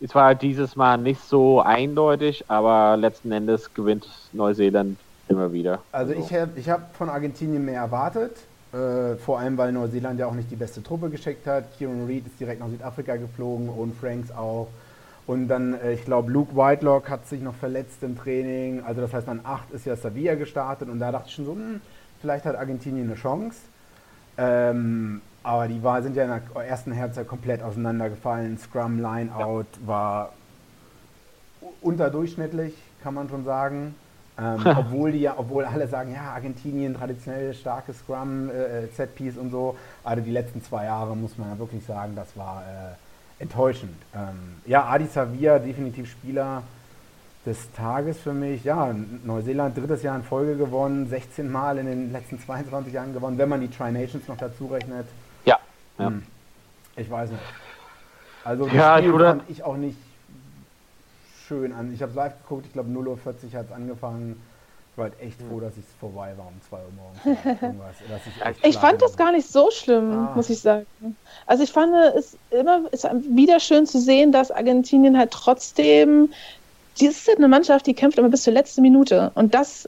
es war dieses Mal nicht so eindeutig, aber letzten Endes gewinnt Neuseeland immer wieder. Also, also. ich habe ich hab von Argentinien mehr erwartet, äh, vor allem weil Neuseeland ja auch nicht die beste Truppe geschickt hat. Kieran Reid ist direkt nach Südafrika geflogen und Franks auch. Und dann, äh, ich glaube, Luke Whitelock hat sich noch verletzt im Training. Also das heißt, an 8 ist ja Sevilla gestartet und da dachte ich schon so, mh, hm, vielleicht hat Argentinien eine Chance. Ähm, aber die war, sind ja in der ersten Halbzeit komplett auseinandergefallen. Scrum, Line-Out ja. war unterdurchschnittlich, kann man schon sagen. Ähm, obwohl die ja, obwohl alle sagen, ja, Argentinien traditionell starkes Scrum, äh, äh, Set-Piece und so. Also die letzten zwei Jahre muss man ja wirklich sagen, das war äh, enttäuschend. Ähm, ja, Adi Savia, definitiv Spieler des Tages für mich. Ja, Neuseeland drittes Jahr in Folge gewonnen, 16 Mal in den letzten 22 Jahren gewonnen, wenn man die Tri-Nations noch dazu rechnet. Ja. ja. Hm. Ich weiß nicht. Also das ja, Spiel fand ich auch nicht schön an. Ich habe es live geguckt, ich glaube 0.40 Uhr hat es angefangen. Ich war halt echt froh, dass es vorbei war um 2 Uhr morgens. ich, ich fand das gar nicht so schlimm, ah. muss ich sagen. Also ich fand es immer ist wieder schön zu sehen, dass Argentinien halt trotzdem, die ist halt eine Mannschaft, die kämpft immer bis zur letzten Minute. Und das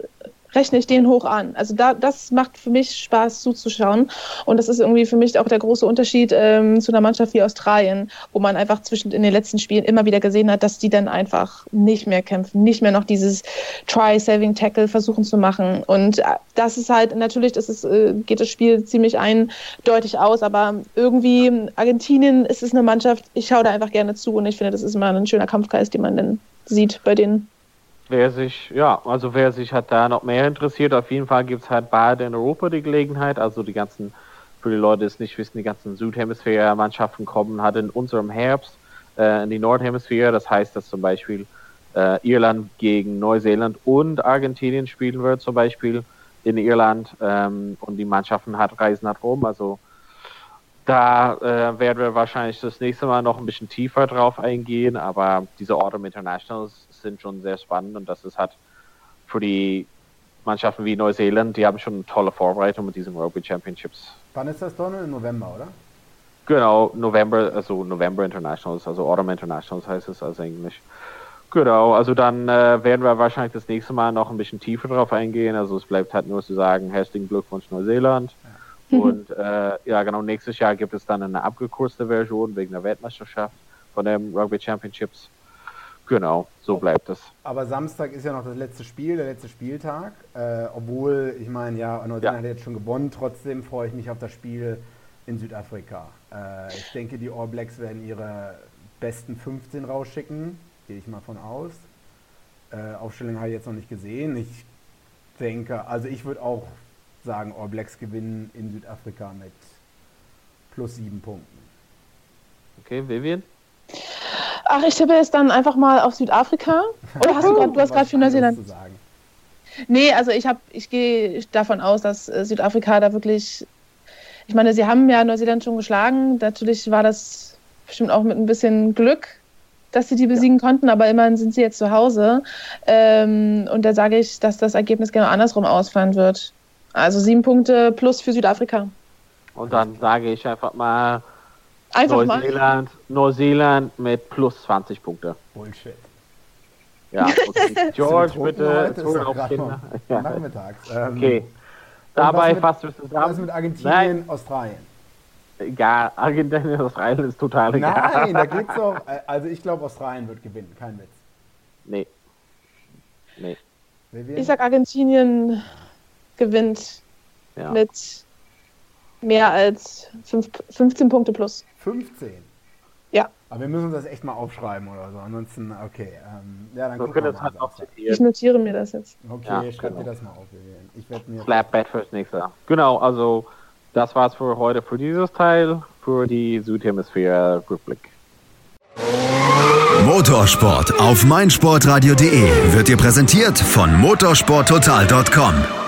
rechne ich den hoch an. Also da, das macht für mich Spaß zuzuschauen. Und das ist irgendwie für mich auch der große Unterschied ähm, zu einer Mannschaft wie Australien, wo man einfach zwischen in den letzten Spielen immer wieder gesehen hat, dass die dann einfach nicht mehr kämpfen, nicht mehr noch dieses Try-Saving-Tackle versuchen zu machen. Und äh, das ist halt, natürlich, das ist, äh, geht das Spiel ziemlich eindeutig aus, aber irgendwie Argentinien ist es eine Mannschaft, ich schaue da einfach gerne zu und ich finde, das ist immer ein schöner Kampfgeist, den man dann sieht bei denen. Wer sich, ja, also wer sich halt da noch mehr interessiert, auf jeden Fall gibt es halt bald in Europa die Gelegenheit, also die ganzen, für die Leute, die es nicht wissen, die ganzen Südhemisphäre-Mannschaften kommen halt in unserem Herbst äh, in die Nordhemisphäre, das heißt, dass zum Beispiel äh, Irland gegen Neuseeland und Argentinien spielen wird, zum Beispiel in Irland. Ähm, und die Mannschaften hat, reisen halt rum, also da äh, werden wir wahrscheinlich das nächste Mal noch ein bisschen tiefer drauf eingehen, aber diese Autumn Internationals sind schon sehr spannend und das ist halt für die Mannschaften wie Neuseeland, die haben schon eine tolle Vorbereitung mit diesen Rugby Championships. Wann ist das, Donald? Im November, oder? Genau, November, also November Internationals, also Autumn Internationals heißt es als Englisch. Genau, also dann äh, werden wir wahrscheinlich das nächste Mal noch ein bisschen tiefer drauf eingehen. Also es bleibt halt nur zu sagen, herzlichen Glückwunsch Neuseeland. Ja. Und äh, ja, genau, nächstes Jahr gibt es dann eine abgekürzte Version wegen der Weltmeisterschaft von den Rugby Championships. Genau, so bleibt es. Aber Samstag ist ja noch das letzte Spiel, der letzte Spieltag. Äh, obwohl, ich meine, ja, Neuseeland ja. hat jetzt schon gewonnen. Trotzdem freue ich mich auf das Spiel in Südafrika. Äh, ich denke, die All Blacks werden ihre besten 15 rausschicken. Gehe ich mal von aus. Äh, Aufstellung habe ich jetzt noch nicht gesehen. Ich denke, also ich würde auch sagen, All Blacks gewinnen in Südafrika mit plus sieben Punkten. Okay, Vivian? Ach, ich tippe jetzt dann einfach mal auf Südafrika. Oder hast du gerade, du hast gerade für Neuseeland. Nee, also ich habe, ich gehe davon aus, dass äh, Südafrika da wirklich. Ich meine, sie haben ja Neuseeland schon geschlagen. Natürlich war das bestimmt auch mit ein bisschen Glück, dass sie die besiegen ja. konnten, aber immerhin sind sie jetzt zu Hause. Ähm, und da sage ich, dass das Ergebnis genau andersrum ausfallen wird. Also sieben Punkte plus für Südafrika. Und dann sage ich einfach mal Einfach Neuseeland, mal. Neuseeland mit plus 20 Punkte. Bullshit. Ja, okay. George, bitte. Ja. Nachmittags. Ähm, okay. Dabei mit, fasst du zusammen. Was mit Argentinien, Nein. Australien? Egal, Argentinien, Australien ist total egal. Nein, da geht's doch. Also ich glaube, Australien wird gewinnen, kein Witz. Nee. Nee. Ich sag, Argentinien gewinnt ja. mit mehr als fünf, 15 Punkte plus. 15? Ja. Aber wir müssen uns das echt mal aufschreiben oder so. Ansonsten, okay. Ähm, ja, dann wir können das halt auch Ich notiere mir das jetzt. Okay, ja, schreib genau. dir das mal auf. Ich werde mir. Flatbed fürs nächste. Genau, also das war's für heute für dieses Teil, für die Südhemisphäre Rückblick. Motorsport auf meinsportradio.de wird dir präsentiert von motorsporttotal.com.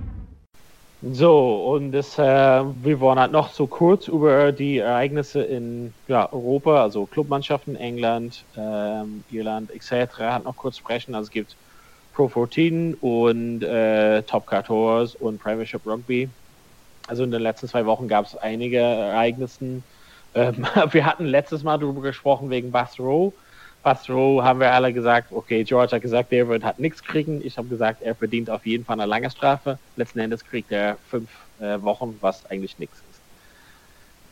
So, und das, äh, wir wollen halt noch so kurz über die Ereignisse in ja, Europa, also Clubmannschaften, England, ähm, Irland etc. halt noch kurz sprechen. Also es gibt Pro 14 und äh, Top 14 und Premiership Rugby. Also in den letzten zwei Wochen gab es einige Ereignisse Ähm, wir hatten letztes Mal darüber gesprochen wegen Bastro. Bastro haben wir alle gesagt, okay, George hat gesagt, der wird hat nichts kriegen. Ich habe gesagt, er verdient auf jeden Fall eine lange Strafe. Letzten Endes kriegt er fünf äh, Wochen, was eigentlich nichts ist.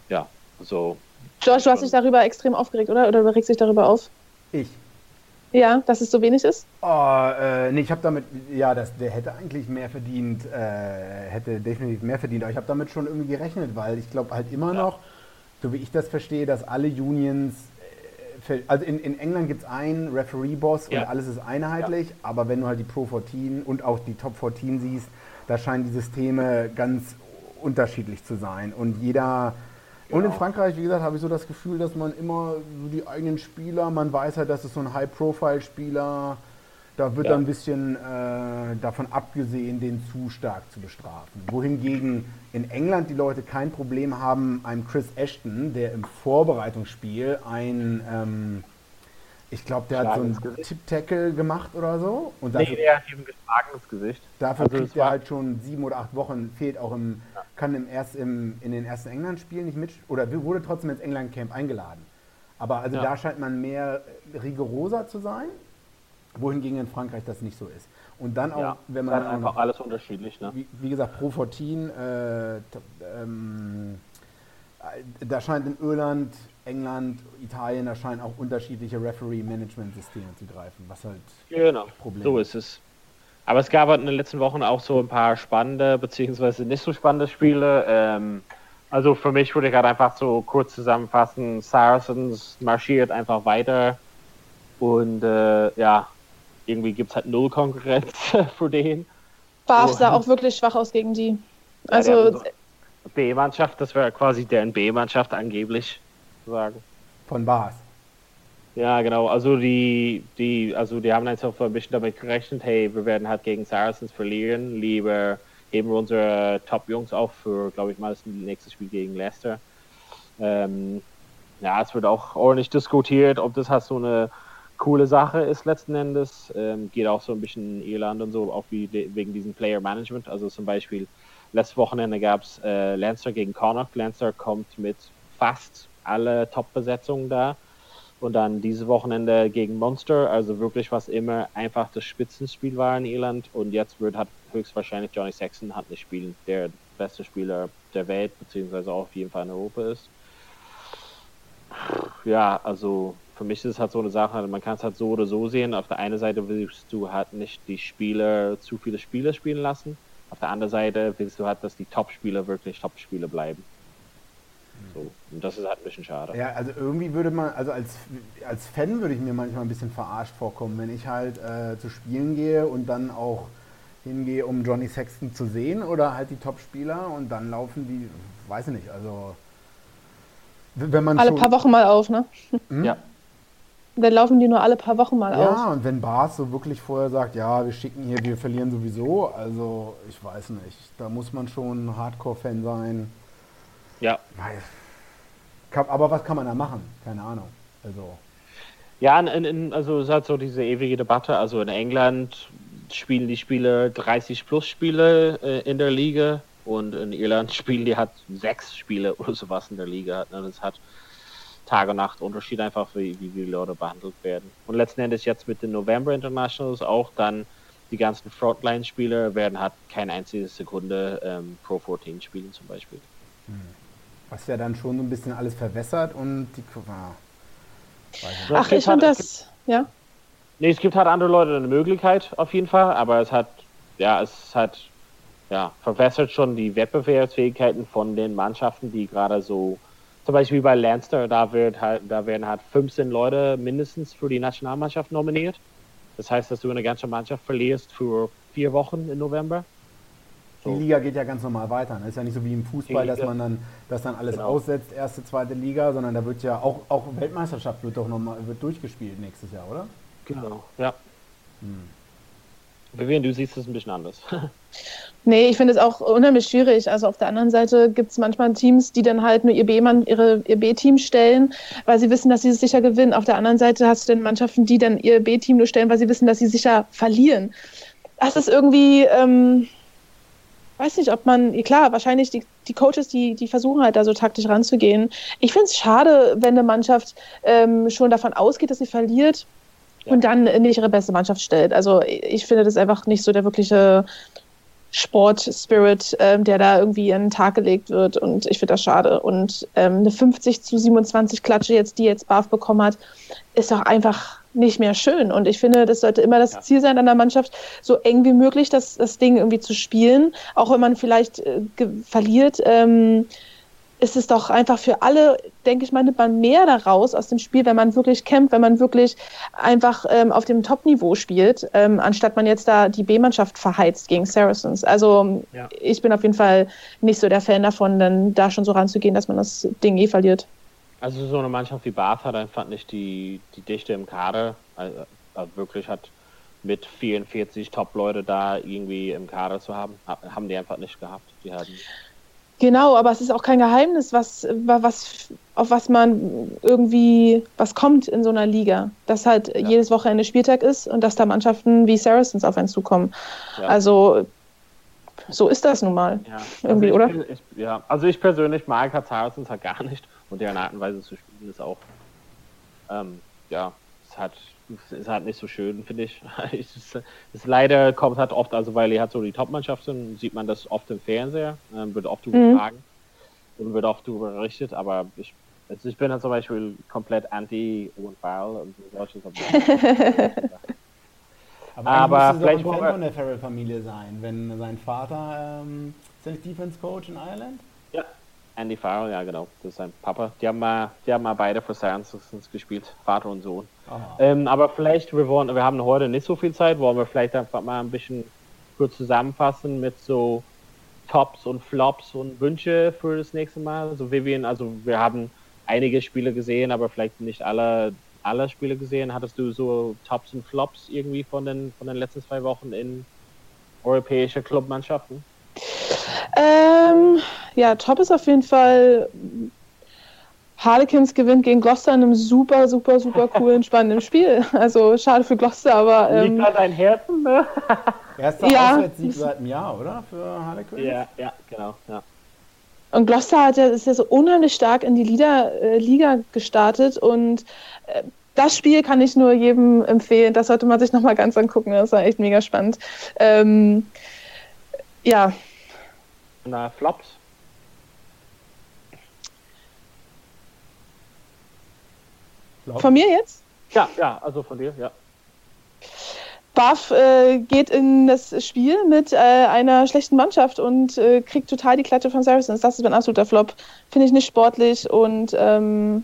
Ja, so. George, du hast dich darüber extrem aufgeregt, oder? Oder du regst dich darüber auf? Ich. Ja, dass es so wenig ist? Oh, äh, nee, ich habe damit, ja, das, der hätte eigentlich mehr verdient, äh, hätte definitiv mehr verdient, aber ich habe damit schon irgendwie gerechnet, weil ich glaube halt immer ja. noch, so wie ich das verstehe, dass alle Unions, also in, in England gibt es einen Referee-Boss ja. und alles ist einheitlich, ja. aber wenn du halt die Pro 14 und auch die Top 14 siehst, da scheinen die Systeme ganz unterschiedlich zu sein und jeder und in genau. Frankreich, wie gesagt, habe ich so das Gefühl, dass man immer so die eigenen Spieler, man weiß halt, dass es so ein High-Profile-Spieler, da wird ja. dann ein bisschen äh, davon abgesehen, den zu stark zu bestrafen. Wohingegen in England die Leute kein Problem haben, einem Chris Ashton, der im Vorbereitungsspiel ein ähm, ich glaube, der hat so einen Tip-Tackle gemacht oder so. Und dafür, nee, der hat ihm geschlagen ins Gesicht. Dafür also kriegt er halt schon sieben oder acht Wochen, fehlt auch im, ja. kann im erst im, in den ersten England-Spielen nicht mit, oder wurde trotzdem ins England-Camp eingeladen. Aber also ja. da scheint man mehr rigoroser zu sein, wohingegen in Frankreich das nicht so ist. Und dann auch, ja, wenn man. Dann einfach alles unterschiedlich, ne? Wie, wie gesagt, Pro 14, äh, ähm, da scheint in Irland England, Italien, da scheinen auch unterschiedliche Referee-Management-Systeme zu greifen, was halt genau, Problem so ist es. Aber es gab halt in den letzten Wochen auch so ein paar spannende, beziehungsweise nicht so spannende Spiele. Ähm, also für mich würde ich gerade einfach so kurz zusammenfassen, Saracens marschiert einfach weiter und äh, ja, irgendwie gibt es halt null Konkurrenz für den. Barf sah auch wirklich schwach aus gegen die. Also ja, B-Mannschaft, das wäre quasi deren B-Mannschaft angeblich sagen. Von Bas. Ja, genau. Also die, die, also die haben einfach ein bisschen damit gerechnet, hey, wir werden halt gegen Saracens verlieren. Lieber heben wir unsere Top-Jungs auf für, glaube ich mal, das nächste Spiel gegen Leicester. Ähm, ja, es wird auch ordentlich diskutiert, ob das halt so eine coole Sache ist letzten Endes. Ähm, geht auch so ein bisschen in Irland und so, auch wie wegen diesem Player Management. Also zum Beispiel letztes Wochenende gab es äh, Lancer gegen Connacht. Lancer kommt mit fast alle Top-Besetzungen da. Und dann dieses Wochenende gegen Monster, also wirklich was immer einfach das Spitzenspiel war in Irland. Und jetzt wird hat höchstwahrscheinlich Johnny Saxon hat nicht spielen, der beste Spieler der Welt, beziehungsweise auch auf jeden Fall in Europa ist. Ja, also für mich ist es halt so eine Sache, man kann es halt so oder so sehen. Auf der einen Seite willst du halt nicht die Spieler, zu viele Spieler spielen lassen. Auf der anderen Seite willst du halt, dass die Top-Spieler wirklich Top-Spieler bleiben. So. Und das ist halt ein bisschen schade. Ja, also irgendwie würde man, also als, als Fan würde ich mir manchmal ein bisschen verarscht vorkommen, wenn ich halt äh, zu spielen gehe und dann auch hingehe, um Johnny Sexton zu sehen oder halt die Top-Spieler und dann laufen die, weiß ich nicht, also wenn man alle paar Wochen mal auf, ne? Hm? Ja. Dann laufen die nur alle paar Wochen mal ja, auf. Ja, und wenn Bars so wirklich vorher sagt, ja, wir schicken hier, wir verlieren sowieso, also ich weiß nicht, da muss man schon Hardcore-Fan sein. Ja. Aber was kann man da machen? Keine Ahnung. Also. Ja, in, in, also es ist halt so diese ewige Debatte. Also in England spielen die Spieler 30 plus Spiele äh, in der Liga und in Irland spielen die halt sechs Spiele oder sowas in der Liga. Und es hat Tag und Nacht Unterschied einfach, wie, wie die Leute behandelt werden. Und letzten Endes jetzt mit den November Internationals auch dann die ganzen Frontline-Spieler werden halt keine einzige Sekunde ähm, Pro 14 spielen zum Beispiel. Hm. Was ja dann schon so ein bisschen alles verwässert und die. Ah, Ach, ich finde halt, das. Ja. Nee, es gibt halt andere Leute eine Möglichkeit auf jeden Fall, aber es hat, ja, es hat, ja, verwässert schon die Wettbewerbsfähigkeiten von den Mannschaften, die gerade so, zum Beispiel bei Lanster, da wird halt, da werden halt 15 Leute mindestens für die Nationalmannschaft nominiert. Das heißt, dass du eine ganze Mannschaft verlierst für vier Wochen im November. Die Liga geht ja ganz normal weiter. Es ne? ist ja nicht so wie im Fußball, dass man dann, das dann alles genau. aussetzt, erste, zweite Liga, sondern da wird ja auch, auch Weltmeisterschaft wird doch nochmal wird durchgespielt nächstes Jahr, oder? Genau, ja. Hm. Vivian, du siehst es ein bisschen anders. nee, ich finde es auch unheimlich schwierig. Also auf der anderen Seite gibt es manchmal Teams, die dann halt nur ihr B-Mann, ihre, ihr B-Team stellen, weil sie wissen, dass sie es sicher gewinnen. Auf der anderen Seite hast du dann Mannschaften, die dann ihr B-Team nur stellen, weil sie wissen, dass sie sicher verlieren. Das ist irgendwie, ähm, weiß nicht, ob man, klar, wahrscheinlich die, die Coaches, die, die versuchen halt da so taktisch ranzugehen. Ich finde es schade, wenn eine Mannschaft ähm, schon davon ausgeht, dass sie verliert ja. und dann nicht ihre beste Mannschaft stellt. Also ich finde das einfach nicht so der wirkliche Sport-Spirit, ähm, der da irgendwie in den Tag gelegt wird und ich finde das schade. Und ähm, eine 50 zu 27 Klatsche jetzt, die jetzt BAF bekommen hat, ist doch einfach nicht mehr schön. Und ich finde, das sollte immer das ja. Ziel sein an der Mannschaft, so eng wie möglich das, das Ding irgendwie zu spielen, auch wenn man vielleicht äh, verliert. Ähm, ist es doch einfach für alle, denke ich mal, nimmt man mehr daraus aus dem Spiel, wenn man wirklich kämpft, wenn man wirklich einfach ähm, auf dem Top-Niveau spielt, ähm, anstatt man jetzt da die B-Mannschaft verheizt gegen Saracens. Also ja. ich bin auf jeden Fall nicht so der Fan davon, dann da schon so ranzugehen, dass man das Ding eh verliert. Also so eine Mannschaft wie Bath hat einfach nicht die, die Dichte im Kader, also, also wirklich hat mit 44 Top-Leute da irgendwie im Kader zu haben, haben die einfach nicht gehabt. Die hatten Genau, aber es ist auch kein Geheimnis, was, was, auf was man irgendwie, was kommt in so einer Liga. Dass halt ja. jedes Wochenende Spieltag ist und dass da Mannschaften wie Saracens auf einen zukommen. Ja. Also so ist das nun mal. Ja. Irgendwie, also oder? Ich, ja, also ich persönlich mag halt Saracens halt gar nicht und deren Art und Weise zu spielen ist auch, ähm, ja, es hat, ist halt nicht so schön, finde ich. es, ist, es leider kommt halt oft, also weil ihr halt so die Top-Mannschaft sind, sieht man das oft im Fernseher, ähm, wird oft übertragen mhm. und wird oft darüber berichtet, aber ich, also ich bin halt zum Beispiel komplett anti Owen Farrell und solche Aber, aber vielleicht auch ein Fan von der Farrell-Familie sein, wenn sein Vater ähm, ist er nicht Defense Coach in Ireland? Ja, Andy Farrell, ja genau, das ist sein Papa. Die haben mal, die haben mal beide für Science gespielt, Vater und Sohn. Ähm, aber vielleicht, wir wollen, wir haben heute nicht so viel Zeit, wollen wir vielleicht einfach mal ein bisschen kurz zusammenfassen mit so Tops und Flops und Wünsche für das nächste Mal. Also Vivian, also wir haben einige Spiele gesehen, aber vielleicht nicht alle, alle Spiele gesehen. Hattest du so Tops und Flops irgendwie von den, von den letzten zwei Wochen in europäische Clubmannschaften? Ähm, ja, top ist auf jeden Fall Harlequins gewinnt gegen Gloucester in einem super, super, super coolen, spannenden Spiel. Also schade für Gloucester, aber. Ähm, Liegt da dein Herzen, ne? Erster ja, Auswärtssieg seit einem Jahr, oder? Für Harlequins? Ja, ja, genau. Ja. Und Gloucester hat ja, ist ja so unheimlich stark in die Liga, äh, Liga gestartet und äh, das Spiel kann ich nur jedem empfehlen. Das sollte man sich nochmal ganz angucken. Das war echt mega spannend. Ähm, ja, na, Flops? Flop. Von mir jetzt? Ja, ja, also von dir, ja. Buff äh, geht in das Spiel mit äh, einer schlechten Mannschaft und äh, kriegt total die Klatsche von Saracens. Das ist ein absoluter Flop. Finde ich nicht sportlich und ähm,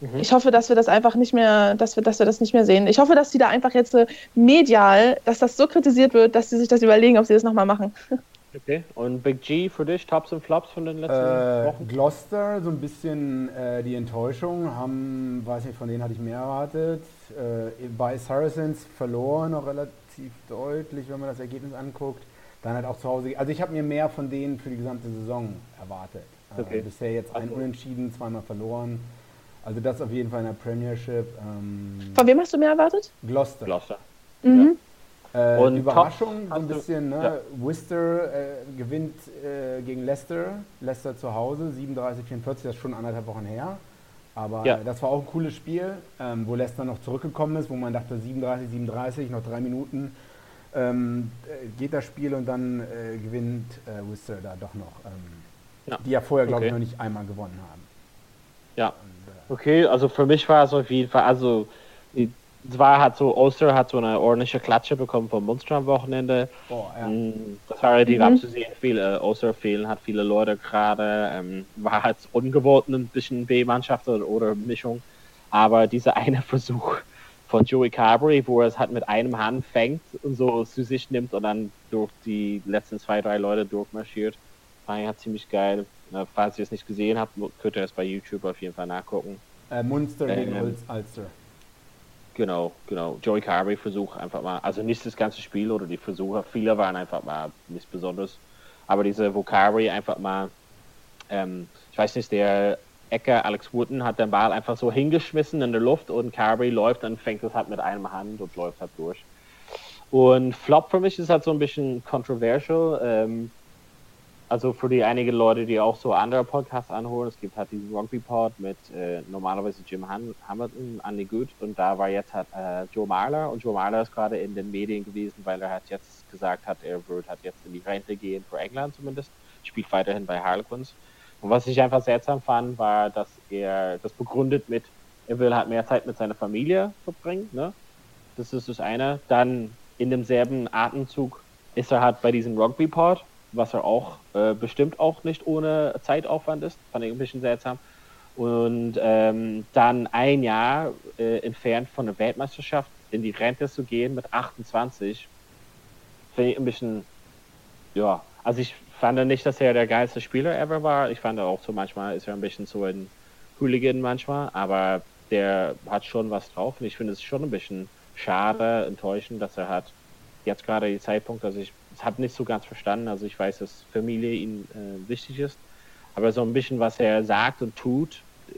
mhm. ich hoffe, dass wir das einfach nicht mehr, dass wir, dass wir das nicht mehr sehen. Ich hoffe, dass die da einfach jetzt äh, medial, dass das so kritisiert wird, dass sie sich das überlegen, ob sie das nochmal machen. Okay, und Big G für dich, Tops und Flops von den letzten äh, Wochen? Gloucester, so ein bisschen äh, die Enttäuschung, haben, weiß nicht, von denen hatte ich mehr erwartet. Äh, bei Saracens verloren, auch relativ deutlich, wenn man das Ergebnis anguckt. Dann halt auch zu Hause, also ich habe mir mehr von denen für die gesamte Saison erwartet. Äh, okay. bisher jetzt ein also. Unentschieden, zweimal verloren. Also das auf jeden Fall in der Premiership. Ähm, von wem hast du mehr erwartet? Gloucester. Gloucester. Mhm. Ja. Äh, und Überraschung, so ein bisschen, ne? Ja. Worcester äh, gewinnt äh, gegen Leicester, Leicester zu Hause, 37, 44, das ist schon anderthalb Wochen her. Aber ja. das war auch ein cooles Spiel, ähm, wo Leicester noch zurückgekommen ist, wo man dachte 37, 37, noch drei Minuten ähm, äh, geht das Spiel und dann äh, gewinnt äh, Worcester da doch noch. Ähm, ja. Die ja vorher, glaube okay. ich, noch nicht einmal gewonnen haben. Ja. Und, okay, also für mich war es auf jeden Fall, also die zwar hat so Oster hat so eine ordentliche Klatsche bekommen vom Munster am Wochenende. Oh, ja. Mm, das war relativ mhm. abzusehen. Viele Oster fehlen, hat viele Leute gerade. Ähm, war halt ungewohnt ein bisschen B-Mannschaft oder, oder, Mischung. Aber dieser eine Versuch von Joey Carberry, wo er es halt mit einem Hand fängt und so zu sich nimmt und dann durch die letzten zwei, drei Leute durchmarschiert, war ja ziemlich geil. Falls ihr es nicht gesehen habt, könnt ihr es bei YouTube auf jeden Fall nachgucken. Äh, Munster gegen ähm, Ulster. Genau, genau. Joey Carberry Versuch einfach mal, also nicht das ganze Spiel oder die Versuche, viele waren einfach mal nicht besonders, aber diese, wo einfach mal, ähm, ich weiß nicht, der Ecker Alex Wooden hat den Ball einfach so hingeschmissen in der Luft und Carberry läuft und fängt es halt mit einem Hand und läuft halt durch. Und Flop für mich ist halt so ein bisschen controversial. Ähm, also für die einigen Leute, die auch so andere Podcasts anholen, es gibt halt diesen Rugby Pod mit äh, normalerweise Jim Han Hamilton, Andy Good und da war jetzt halt äh, Joe Marler und Joe Marler ist gerade in den Medien gewesen, weil er hat jetzt gesagt hat, er wird halt jetzt in die Rente gehen für England zumindest, spielt weiterhin bei Harlequins. Und was ich einfach seltsam fand, war, dass er das begründet mit, er will halt mehr Zeit mit seiner Familie verbringen, ne? Das ist das eine. Dann in demselben Atemzug ist er halt bei diesem Rugby Pod was er auch äh, bestimmt auch nicht ohne Zeitaufwand ist. Fand ich ein bisschen seltsam. Und ähm, dann ein Jahr äh, entfernt von der Weltmeisterschaft in die Rente zu gehen mit 28, finde ich ein bisschen, ja, also ich fand nicht, dass er der geilste Spieler ever war. Ich fand auch so manchmal ist er ein bisschen so ein Hooligan manchmal, aber der hat schon was drauf und ich finde es schon ein bisschen schade, enttäuschend, dass er hat jetzt gerade die Zeitpunkt, dass ich habe nicht so ganz verstanden. Also ich weiß, dass Familie ihm äh, wichtig ist, aber so ein bisschen, was er sagt und tut, äh,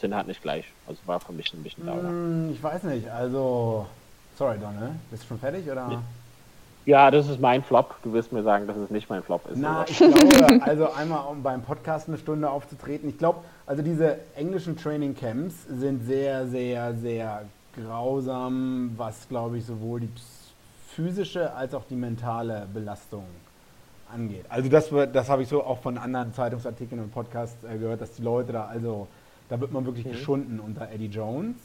sind halt nicht gleich. Also war für mich ein bisschen dauer. Mm, ich weiß nicht, also sorry Donne, bist du schon fertig oder? Ja, das ist mein Flop. Du wirst mir sagen, dass es nicht mein Flop ist. Na, ich glaube, also einmal um beim Podcast eine Stunde aufzutreten. Ich glaube, also diese englischen Training Camps sind sehr, sehr, sehr grausam, was glaube ich sowohl die physische als auch die mentale Belastung angeht. Also das, das habe ich so auch von anderen Zeitungsartikeln und Podcasts äh, gehört, dass die Leute da, also da wird man wirklich mhm. geschunden unter Eddie Jones.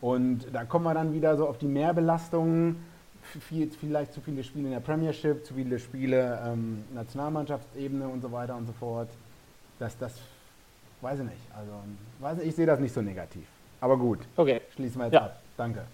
Und da kommen wir dann wieder so auf die Mehrbelastungen, viel, vielleicht zu viele Spiele in der Premiership, zu viele Spiele ähm, Nationalmannschaftsebene und so weiter und so fort. Das, das weiß ich nicht. Also weiß ich, ich sehe das nicht so negativ. Aber gut. Okay. Schließen wir jetzt ja. ab. Danke.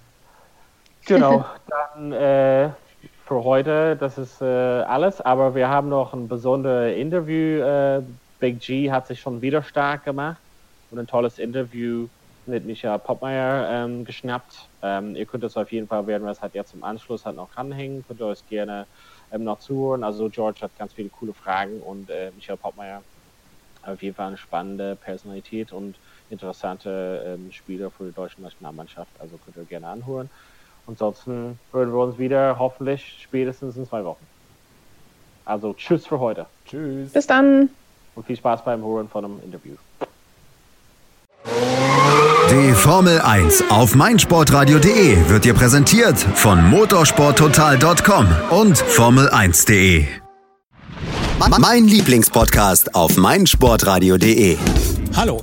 Genau, dann äh, für heute, das ist äh, alles, aber wir haben noch ein besonderes Interview. Äh, Big G hat sich schon wieder stark gemacht und ein tolles Interview mit Michael Poppmeier ähm, geschnappt. Ähm, ihr könnt es auf jeden Fall, werden wir es halt jetzt im Anschluss halt noch ranhängen, könnt ihr euch gerne ähm, noch zuhören. Also George hat ganz viele coole Fragen und äh, Michael Poppmeier auf jeden Fall eine spannende Personalität und interessante ähm, Spieler für die deutsche Nationalmannschaft. Also könnt ihr gerne anhören. Ansonsten hören wir uns wieder hoffentlich spätestens in zwei Wochen. Also tschüss für heute. Tschüss. Bis dann. Und viel Spaß beim Hören von einem Interview. Die Formel 1 auf meinsportradio.de wird dir präsentiert von motorsporttotal.com und Formel1.de. Mein Lieblingspodcast auf meinsportradio.de. Hallo.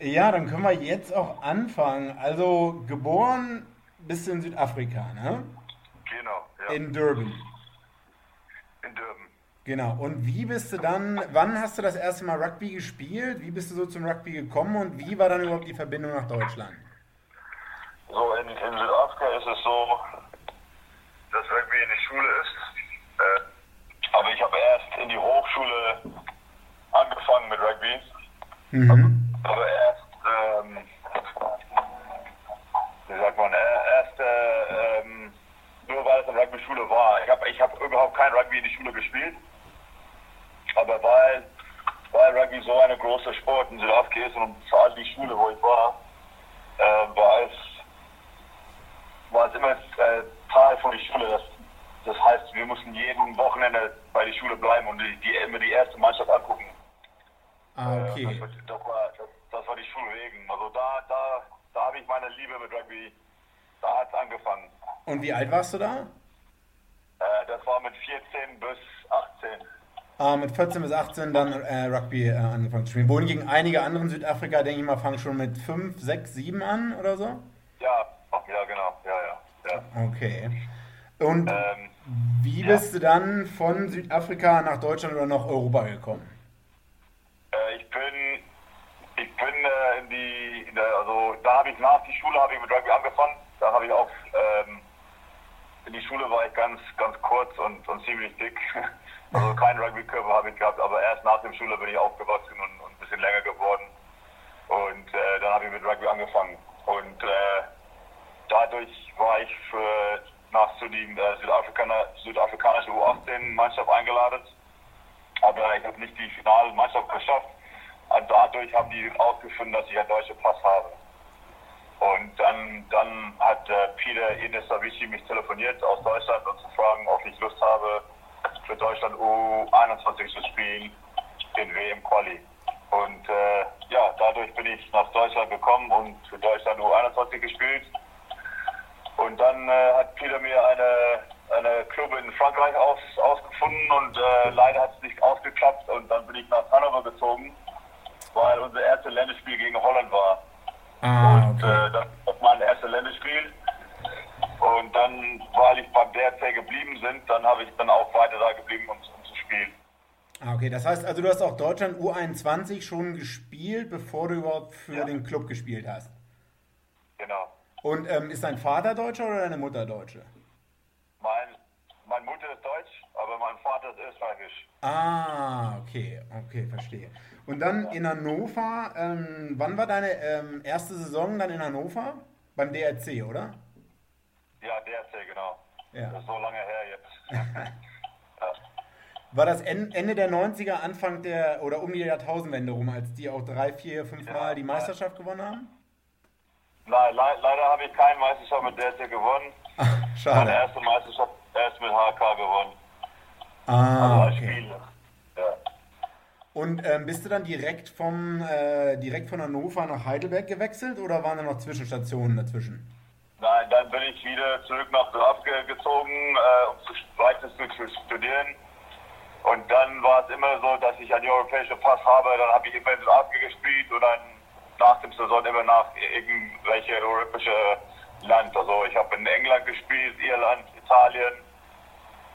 Ja, dann können wir jetzt auch anfangen. Also geboren bist du in Südafrika, ne? Genau, ja. In Durban. In Durban. Genau. Und wie bist du dann, wann hast du das erste Mal Rugby gespielt? Wie bist du so zum Rugby gekommen und wie war dann überhaupt die Verbindung nach Deutschland? So, in, in Südafrika ist es so, dass Rugby in die Schule ist. Äh, aber ich habe erst in die Hochschule angefangen mit Rugby. Mhm. Aber erst, ähm, wie sagt man, erst äh, ähm, nur weil es eine Rugby-Schule war. Ich habe ich hab überhaupt kein Rugby in die Schule gespielt. Aber weil, weil Rugby so eine große Sport in Südafrika ist und vor die Schule, wo ich war, äh, war es war es immer äh, Teil von der Schule. Das, das heißt, wir mussten jeden Wochenende bei der Schule bleiben und die, die, immer die erste Mannschaft angucken. Ah, okay. Äh, das, das, war, das, das war die Schulwegen. Also da, da, da habe ich meine Liebe mit Rugby, da hat es angefangen. Und wie alt warst du da? Äh, das war mit 14 bis 18. Ah, mit 14 bis 18 dann äh, Rugby äh, angefangen zu spielen. Wohingegen einige andere in Südafrika, denke ich mal, fangen schon mit 5, 6, 7 an oder so? Ja, ja, genau. Ja, ja. ja. Okay. Und Ähm, wie bist du dann von Südafrika nach Deutschland oder nach Europa gekommen? Äh, ich bin, ich bin äh, in die, in der, also da habe ich nach der Schule habe ich mit Rugby angefangen. Da habe ich auch, ähm, in die Schule war ich ganz, ganz kurz und, und ziemlich dick. Also kein Rugby-Körper habe ich gehabt, aber erst nach der Schule bin ich aufgewachsen und, und ein bisschen länger geworden. Und äh, dann habe ich mit Rugby angefangen. Und äh, dadurch war ich für, nach zu den äh, Südafrikaner, südafrikanische U18-Mannschaft eingeladen. Aber ich habe nicht die finale Mannschaft geschafft. Und dadurch haben die ausgefunden, dass ich einen deutschen Pass habe. Und dann, dann hat äh, Peter Ines mich telefoniert aus Deutschland und zu fragen, ob ich Lust habe, für Deutschland U21 zu spielen, den WM-Quali. Und äh, ja, dadurch bin ich nach Deutschland gekommen und für Deutschland U21 gespielt. Und dann äh, hat Peter mir eine, eine Club in Frankreich aus, ausgefunden und äh, leider hat es nicht ausgeklappt. Und dann bin ich nach Hannover gezogen, weil unser erstes Länderspiel gegen Holland war. Ah, Und äh, das war mein erstes Länderspiel. Und dann, weil ich beim DRC geblieben sind, dann habe ich dann auch weiter da geblieben, um, um zu spielen. Ah, okay. Das heißt also, du hast auch Deutschland U21 schon gespielt, bevor du überhaupt für Ja. den Club gespielt hast. Genau. Und ähm, ist dein Vater Deutscher oder deine Mutter Deutsche? Mein, meine Mutter ist deutsch, aber mein Vater ist österreichisch. Ah, okay, okay, verstehe. Und dann in Hannover, ähm, wann war deine ähm, erste Saison dann in Hannover? Beim DRC, oder? Ja, DRC, genau. Ja. Das ist so lange her jetzt. ja. War das En- Ende der 90er, Anfang der, oder um die Jahrtausendwende rum, als die auch drei, vier, fünf Ja. Mal die Meisterschaft gewonnen haben? Nein, le leider habe ich keine Meisterschaft mit DRC gewonnen. Meine Schade. erste Meisterschaft erst mit HK gewonnen. Ah, Also als okay. Ja. Und ähm, bist du dann direkt vom äh, direkt von Hannover nach Heidelberg gewechselt oder waren da noch Zwischenstationen dazwischen? Nein, dann bin ich wieder zurück nach Grafke gezogen, äh, um zu, weiter zu, studieren. Und dann war es immer so, dass ich einen europäischen Pass habe. Dann habe ich immer in Grafke gespielt und dann nach dem Saison immer nach irgendwelche europäische Land. Also ich habe in England gespielt, Irland, Italien,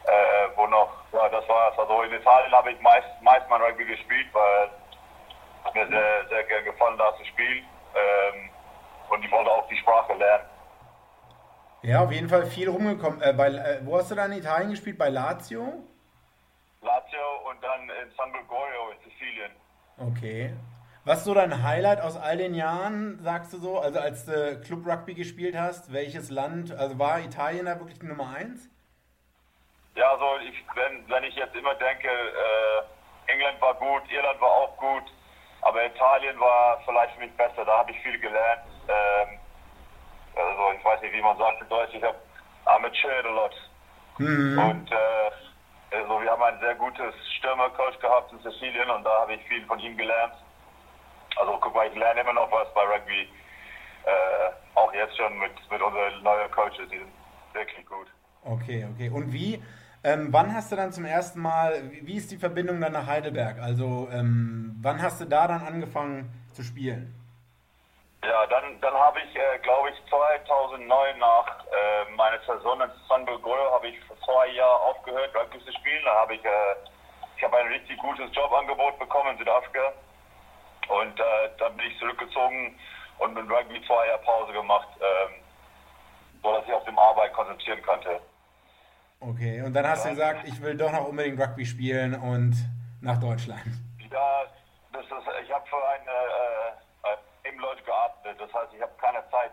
äh, wo noch, ja, das war's. Also in Italien habe ich meist, meist mein Rugby gespielt, weil es mir sehr, sehr gern gefallen, da zu spielen. Ähm, und ich wollte auch die Sprache lernen. Ja, auf jeden Fall viel rumgekommen. Äh, bei, äh, wo hast du dann in Italien gespielt? Bei Lazio? Lazio und dann in San Gregorio in Sizilien. Okay. Was ist so dein Highlight aus all den Jahren, sagst du so? Also als du Club Rugby gespielt hast, welches Land, also war Italien da wirklich die Nummer eins? Ja, also ich, wenn, wenn ich jetzt immer denke, äh, England war gut, Irland war auch gut, aber Italien war vielleicht für mich besser, da habe ich viel gelernt. Ähm, also ich weiß nicht, wie man sagt in Deutsch, ich habe I matured a lot. Und äh, also wir haben ein sehr gutes Stürmercoach gehabt in Sizilien und da habe ich viel von ihm gelernt. Also guck mal, ich lerne immer noch was bei Rugby. Äh, auch jetzt schon mit, mit unseren neuen Coaches, die sind wirklich gut. Okay, okay. Und wie, ähm, wann hast du dann zum ersten Mal, wie, wie ist die Verbindung dann nach Heidelberg? Also ähm, wann hast du da dann angefangen zu spielen? Ja, dann, dann habe ich, äh, glaube ich, 2009 nach äh, meiner Saison in San Gregorio habe ich vor zwei Jahren aufgehört, Rugby zu spielen. Da habe ich, äh, ich habe ein richtig gutes Jobangebot bekommen in Südafrika. Und äh, dann bin ich zurückgezogen und mit Rugby zwei Jahre Pause gemacht, ähm, so dass ich auf dem Arbeit konzentrieren konnte. Okay, und dann hast du gesagt, ich will doch noch unbedingt Rugby spielen und nach Deutschland. Ja, das ist, ich habe für eine äh, äh, im Leute gearbeitet. Das heißt, ich habe keine Zeit,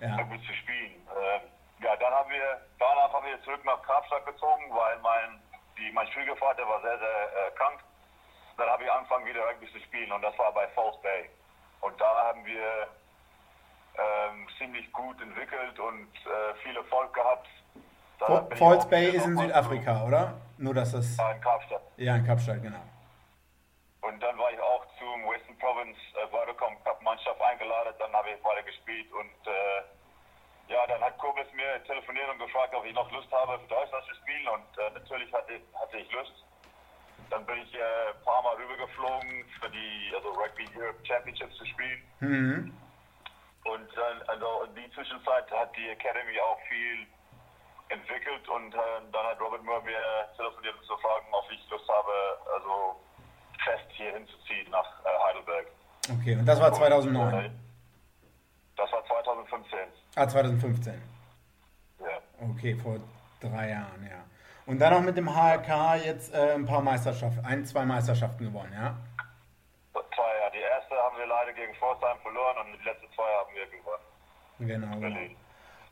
Ja. Rugby zu spielen. Ähm, ja, dann haben wir, danach haben wir zurück nach Kapstadt gezogen, weil mein, die, mein Schwiegervater war sehr, sehr äh, krank. Dann habe ich angefangen, wieder Rugby zu spielen und das war bei False Bay. Und da haben wir ähm, ziemlich gut entwickelt und äh, viel Erfolg gehabt. False Bay ist in Südafrika, oder? Nur, dass das. zu- Ja, in Kapstadt. Ja, in Kapstadt, genau. Und dann war ich auch zum Western Province äh, Vodacom Cup Mannschaft eingeladen, dann habe ich weiter gespielt und äh, ja, dann hat Koblenz mir telefoniert und gefragt, ob ich noch Lust habe, für Deutschland zu spielen und äh, natürlich hatte, hatte ich Lust. Dann bin ich äh, ein paar Mal rübergeflogen für die also Rugby Europe Championships zu spielen. Mhm. Und dann, also in die Zwischenzeit hat die Academy auch viel entwickelt und äh, dann hat Robert Moore mir telefoniert, um zu fragen, ob ich Lust habe, also fest hier hinzuziehen nach äh, Heidelberg. Okay, und das war 2009. Und, äh, Das war 2015. Ah, 2015. Ja. Okay, vor drei Jahren, ja. Und dann auch mit dem HRK jetzt äh, ein paar Meisterschaften, ein, zwei Meisterschaften gewonnen, ja? Zwei, gegen Forstheim verloren und die letzten zwei haben wir gewonnen. Genau, genau.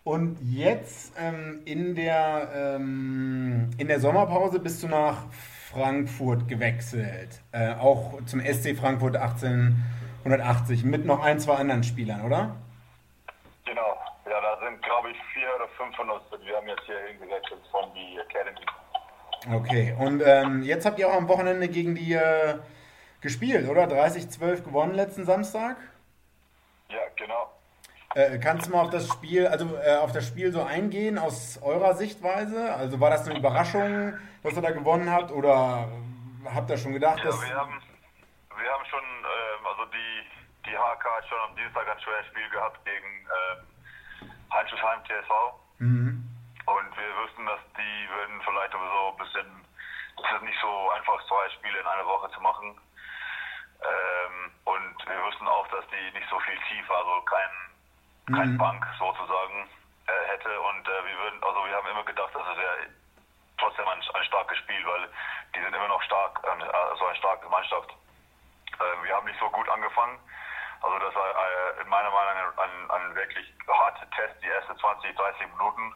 Und jetzt ähm, in, der, ähm, in der Sommerpause bist du nach Frankfurt gewechselt. Äh, auch zum SC Frankfurt 1880 mit noch ein, zwei anderen Spielern, oder? Genau. Ja, da sind, glaube ich, vier oder fünf von uns. Wir haben jetzt hier hingewechselt von die Academy. Okay, und ähm, jetzt habt ihr auch am Wochenende gegen die äh, gespielt, oder? 30-12 gewonnen letzten Samstag? Ja, genau. Äh, kannst du mal auf das Spiel, also äh, auf das Spiel so eingehen aus eurer Sichtweise? Also war das eine Überraschung, dass ihr da gewonnen habt, oder habt ihr schon gedacht, Ja, dass wir haben, wir haben schon, ähm, also die, die HK hat schon am Dienstag ein schweres Spiel gehabt gegen ähm, Heinzelsheim TSV. Und wir wussten, dass die würden vielleicht so ein bisschen, das ist nicht so einfach, zwei Spiele in einer Woche zu machen. Ähm, und wir wussten auch, dass die nicht so viel Tiefe, also kein, kein Bank sozusagen äh, hätte. Und äh, wir würden, also wir haben immer gedacht, dass es wäre trotzdem ein, ein starkes Spiel, weil die sind immer noch stark, ähm, also eine starke Mannschaft. Äh, wir haben nicht so gut angefangen. Also das war äh, in meiner Meinung nach ein, ein wirklich harter Test, die ersten 20, 30 Minuten.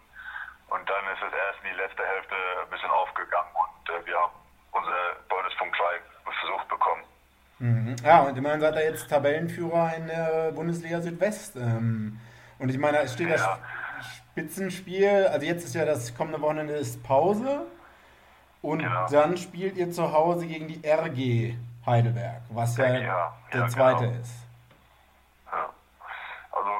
Und dann ist es erst in die letzte Hälfte ein bisschen aufgegangen und äh, wir haben unsere Bonuspunkt 3 versucht bekommen. Ja, und immerhin seid ihr jetzt Tabellenführer in der Bundesliga Südwest. Ähm, und ich meine, es steht das Ja. Spitzenspiel, also jetzt ist ja das kommende Wochenende ist Pause. Und Genau. dann spielt ihr zu Hause gegen die RG Heidelberg, was ja, Ja, der ja, zweite genau. ist. Ja. Also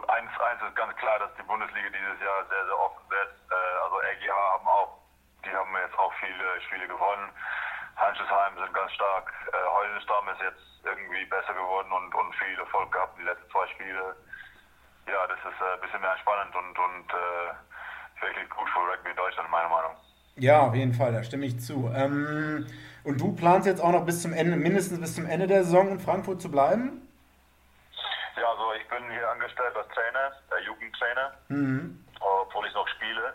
ist ganz klar, dass die Bundesliga dieses Jahr sehr, sehr offen wird. Äh, also RGH haben auch, die haben jetzt auch viele Spiele gewonnen. Hanschesheim sind ganz stark. Äh, Heulenstam ist jetzt irgendwie besser geworden und, und viel Erfolg gehabt die letzten zwei Spiele. Ja, das ist äh, ein bisschen mehr spannend und, und äh, wirklich gut für Rugby in Deutschland, meiner Meinung. Ja, auf jeden Fall, da stimme ich zu. Ähm, und du planst jetzt auch noch bis zum Ende, mindestens bis zum Ende der Saison in Frankfurt zu bleiben? Ja, also ich bin hier angestellt als Trainer, äh, Jugendtrainer, obwohl ich noch spiele.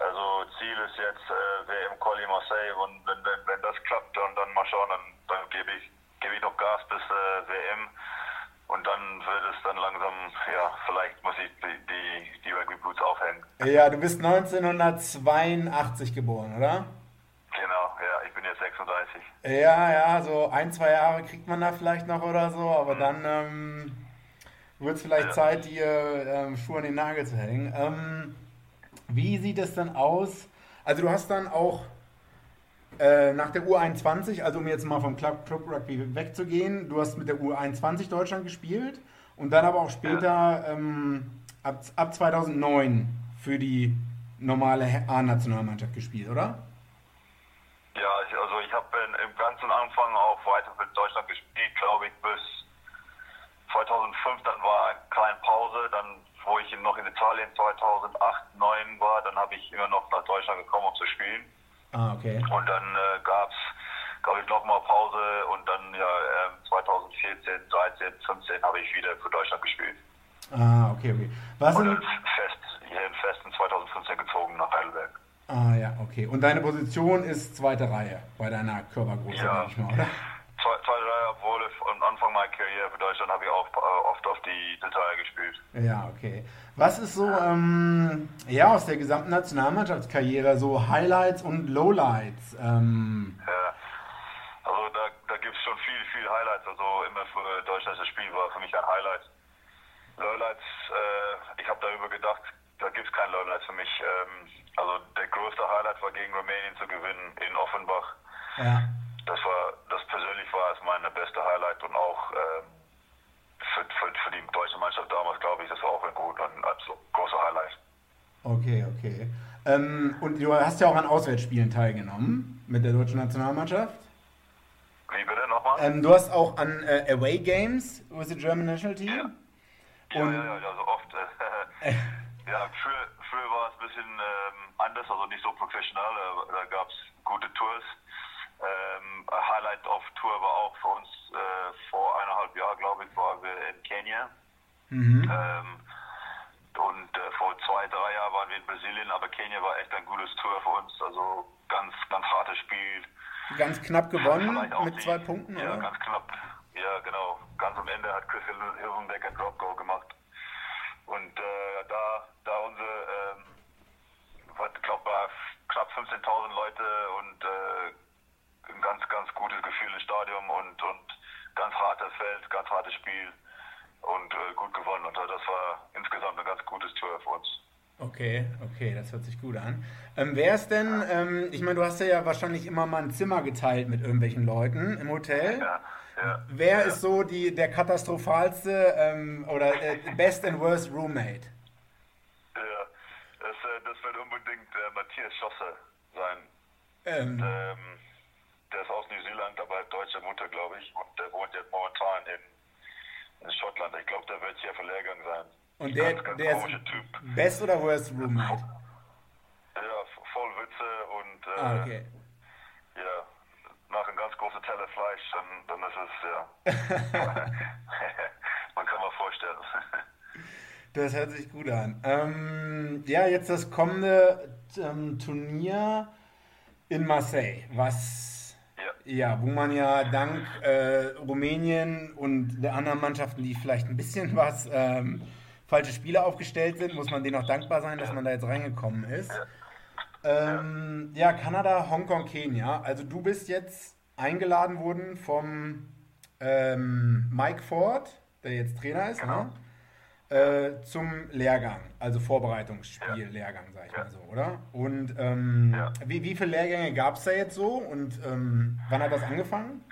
Also Ziel ist jetzt äh, WM Quali Marseille und wenn, wenn, wenn das klappt und dann mal schauen, dann, dann gebe ich, gebe ich noch Gas bis äh, WM und dann wird es dann langsam, ja, vielleicht muss ich die, die, die Rugby Boots aufhängen. Ja, du bist 1982 geboren, oder? Genau, ja, ich bin jetzt 36. Ja, ja, so ein, zwei Jahre kriegt man da vielleicht noch oder so, aber dann ähm, wird es vielleicht Ja. Zeit, die ähm, Schuhe an den Nagel zu hängen. Ähm, wie sieht es denn aus? Also du hast dann auch äh, nach der U21, also um jetzt mal vom Club, Club Rugby wegzugehen, du hast mit der U21 Deutschland gespielt und dann aber auch später ähm, ab, ab 2009 für die normale A-Nationalmannschaft gespielt, oder? Ja, ich, also ich habe im ganzen Anfang auch weiter für Deutschland gespielt, glaube ich, bis 2005. Dann war eine kleine Pause, dann noch in Italien 2008, 2009 war, dann habe ich immer noch nach Deutschland gekommen, um zu spielen. Ah, okay. Und dann äh, gab es, glaube ich, nochmal Pause und dann ja ähm, 2014, 13, 15 habe ich wieder für Deutschland gespielt. Ah, okay, okay. Was Und dann fest, hier in Festen 2015 gezogen nach Heidelberg. ah, ja, okay. Und deine Position ist zweite Reihe bei deiner Körpergröße, Ja. sag ich mal, oder? Zwei, zwei drei, obwohl am Anfang meiner Karriere für Deutschland habe ich auch äh, oft auf die Detail gespielt. Ja, okay. Was ist so, ähm, ja, aus der gesamten Nationalmannschaftskarriere, so Highlights und Lowlights? Ähm, Ja. Also da, da gibt es schon viel, viel Highlights. Also immer für Deutschland das Spiel war für mich ein Highlight. Lowlights, äh, ich habe darüber gedacht, da gibt es kein Lowlights für mich. Ähm, also der größte Highlight war gegen Rumänien zu gewinnen in Offenbach. ja. Das war, das persönlich war es meine beste Highlight und auch ähm, für, für, für die deutsche Mannschaft damals, glaube ich, das war auch ein gut und also großer Highlight. Okay, okay. Ähm, und du hast ja auch an Auswärtsspielen teilgenommen mit der deutschen Nationalmannschaft. Wie bitte nochmal? Ähm, du hast auch an äh, Away Games with the German National Team. Ja, Und- ja, ja, ja, so oft. Äh, ja, früher, früher war es ein bisschen ähm, anders, also nicht so professionell. äh, Da gab es gute Tours. Ähm, ein Highlight auf Tour war auch für uns äh, vor eineinhalb Jahren, glaube ich, waren wir in Kenia. Ähm, und äh, vor zwei, drei Jahren waren wir in Brasilien, aber Kenia war echt ein gutes Tour für uns. Also ganz, ganz hartes Spiel. Ganz knapp gewonnen mit die- zwei Punkten, Ja, oder? ganz knapp. Ja, genau. Ganz am Ende hat Chris Hilsenbeck ein Drop Goal gemacht. Und äh, da, da unsere, ähm, ich glaube, knapp 15.000 Leute und äh, gutes Gefühl im Stadion und, und ganz hartes Feld, ganz hartes Spiel und äh, gut gewonnen. Und das war insgesamt ein ganz gutes Tour für uns. Okay, okay, das hört sich gut an. Ähm, wer ist denn, ähm, ich meine, du hast ja wahrscheinlich immer mal ein Zimmer geteilt mit irgendwelchen Leuten im Hotel. Ja, ja, Wer ja. ist so die, der katastrophalste ähm, oder äh, best and worst roommate? Ja, das, äh, das wird unbedingt äh, Matthias Schosser sein. Ähm, Ähm, der ist aus New Zealand, aber hat deutsche Mutter, glaube ich. Und der wohnt jetzt momentan in, in Schottland. Ich glaube, der wird hier für Lehrgang sein. und der, ganz, ganz der ist Typ. best oder worst roommate? Ja, voll Witze und äh, Ah, okay. ja, nach einem ganz großen Teller Fleisch, dann, dann ist es, ja. Man kann mal vorstellen. Das hört sich gut an. Ähm, ja, jetzt das kommende ähm, Turnier in Marseille, was ja. wo man ja dank äh, Rumänien und der anderen Mannschaften, die vielleicht ein bisschen was ähm, falsche Spiele aufgestellt sind, muss man denen auch dankbar sein, dass man da jetzt reingekommen ist. Ähm, ja, Kanada, Hongkong, Kenia. Also du bist jetzt eingeladen worden vom ähm, Mike Ford, der jetzt Trainer ist, Genau. ne? Äh, zum Lehrgang, also Vorbereitungsspiel-Lehrgang, sag ich Ja. mal so, oder? Und ähm, Ja. wie, wie viele Lehrgänge gab es da jetzt so und ähm, wann hat das angefangen?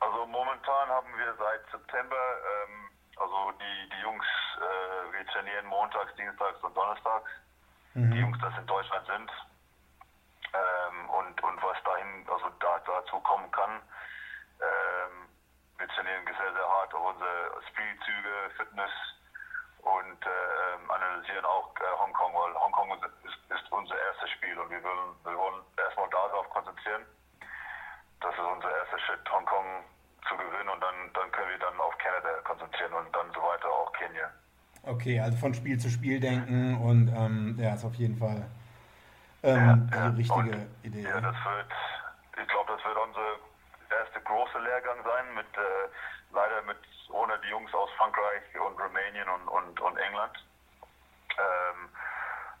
Also momentan haben wir seit September, ähm, also die, die Jungs, äh, wir trainieren montags, dienstags und donnerstags. Die Jungs, das in Deutschland sind. Ähm, und, und was dahin, also da, dazu kommen kann, ähm, wir trainieren sehr, sehr hart auf unsere Spielzüge, Fitness und ähm, analysieren auch äh, Hongkong, weil Hongkong ist, ist, ist unser erstes Spiel und wir wollen, wir wollen erstmal konzentrieren. Das ist unser erster Schritt, Hongkong zu gewinnen und dann, dann können wir dann auf Kanada konzentrieren und dann so weiter auch Kenia. Okay, also von Spiel zu Spiel denken und ähm, ja, ist auf jeden Fall ähm, Ja, die ja. richtige Und, Idee. Ja, das wird, ich glaube, das wird unser erster großer Lehrgang sein, mit äh, leider mit ohne die Jungs aus Frankreich und Rumänien und, und, und England. Ähm,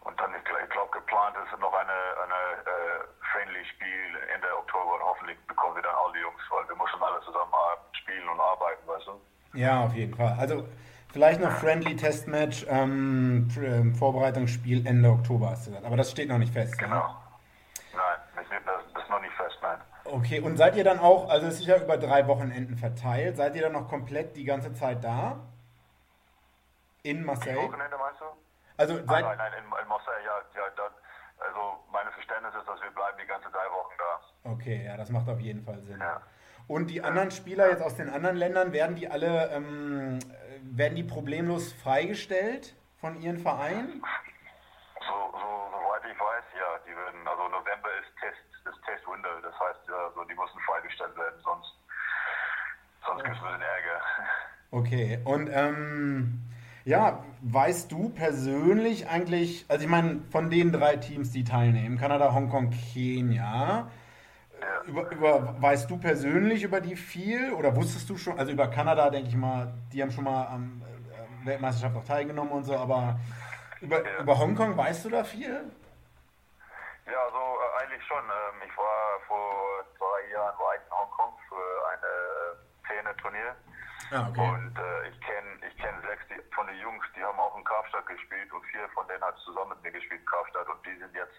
und dann, ich glaube, geplant ist noch eine, eine äh, Friendly-Spiel Ende Oktober und hoffentlich bekommen wir dann all die Jungs, weil wir müssen alle zusammen spielen und arbeiten, weißt du? Ja, auf jeden Fall. Also vielleicht noch Friendly Testmatch, ähm, ähm, Vorbereitungsspiel Ende Oktober hast du gesagt. Aber das steht noch nicht fest. Genau. Ja? Nein, das, ist noch nicht fest, nein. Okay, und seid ihr dann auch, also es ist ja über drei Wochenenden verteilt, seid ihr dann noch komplett die ganze Zeit da? In Die Marseille? Wochenende meinst du? Also Nein, seid, nein, nein, in, in Marseille, ja, ja da, also meine Verständnis ist, dass wir bleiben die ganze drei Wochen da. Okay, ja, das macht auf jeden Fall Sinn. Ja. Und die anderen Spieler jetzt aus den anderen Ländern, werden die alle, ähm, äh, werden die problemlos freigestellt von ihren Vereinen? So, so, soweit ich weiß, ja, die werden, also November ist Test, ist Test-Window, das heißt, also die müssen freigestellt werden, sonst, sonst gibt es ein bisschen Ärger. Okay, und ähm, ja, weißt du persönlich eigentlich, also ich meine, von den drei Teams, die teilnehmen, Kanada, Hongkong, Kenia, über, über, weißt du persönlich über die viel oder wusstest du schon, also über Kanada denke ich mal, die haben schon mal am äh, Weltmeisterschaft auch teilgenommen und so, aber über, Ja. über Hongkong weißt du da viel? Ja, also äh, eigentlich schon. Ähm, ich war vor zwei Jahren war in Hongkong für ein äh, Zehner-Turnier. Ah, Und äh, ich kenne ich kenn sechs die, von den Jungs, die haben auch in Karstadt gespielt und vier von denen hat zusammen mit mir gespielt in Karstadt und die sind jetzt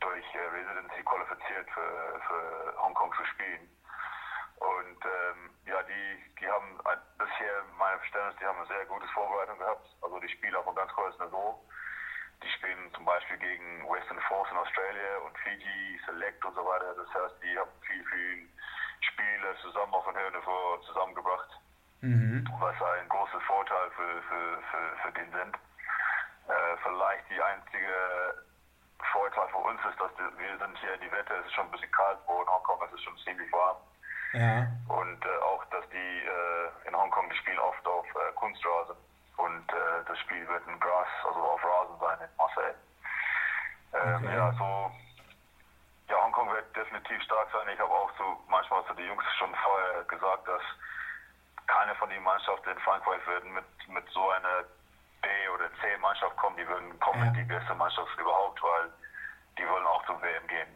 durch äh, Residency qualifiziert für, für Hongkong zu spielen. Und ähm, ja, die, die haben ein, bisher, meinem Verständnis, die haben eine sehr gute Vorbereitung gehabt. Also die spielen auf einem ganz hohes Niveau. Die spielen zum Beispiel gegen Western Force in Australia und Fiji, Select und so weiter. Das heißt, die haben viel, viel Spiele zusammen auf einem höheren Niveau zusammengebracht was ein großer Vorteil für, für, für, für den sind. Äh, vielleicht die einzige Vorteil für uns ist, dass wir sind hier in die Wette, es ist schon ein bisschen kalt, wo in Hongkong ist es schon ziemlich warm. Ja. Und äh, auch, dass die äh, in Hongkong, die spielen oft auf äh, Kunstrasen. Und äh, das Spiel wird in Gras, also auf Rasen sein in Marseille. Ähm, Okay. Ja, so. Ja, Hongkong wird definitiv stark sein. Ich habe auch so manchmal zu den Jungs schon vorher gesagt, dass keine von den Mannschaften in Frankreich würden mit, mit so einer B- oder C-Mannschaft kommen, die würden kommen Ja. die beste Mannschaft überhaupt, weil die wollen auch zum WM gehen.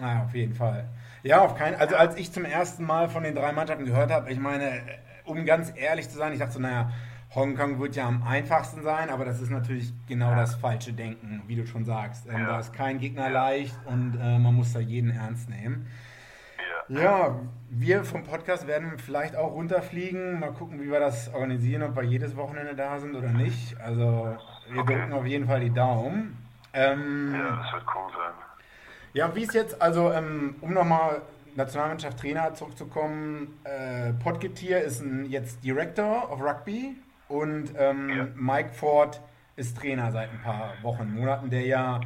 Ja, auf jeden Fall. Ja, auf keinen Also als ich zum ersten Mal von den drei Mannschaften gehört habe, ich meine, um ganz ehrlich zu sein, ich dachte so, naja, Hongkong wird ja am einfachsten sein, aber das ist natürlich genau das falsche Denken, wie du schon sagst. Ähm, Ja. Da ist kein Gegner leicht und äh, man muss da jeden ernst nehmen. Ja. Ja, wir vom Podcast werden vielleicht auch runterfliegen. Mal gucken, wie wir das organisieren, ob wir jedes Wochenende da sind oder nicht. Also wir Okay. drücken auf jeden Fall die Daumen. Ähm, ja, das wird cool sein. ja, wie ist jetzt, also ähm, um nochmal Nationalmannschaft Trainer zurückzukommen, äh, Podgetier ist ein, jetzt Director of Rugby und ähm, Ja. Mike Ford ist Trainer seit ein paar Wochen, Monaten, der ja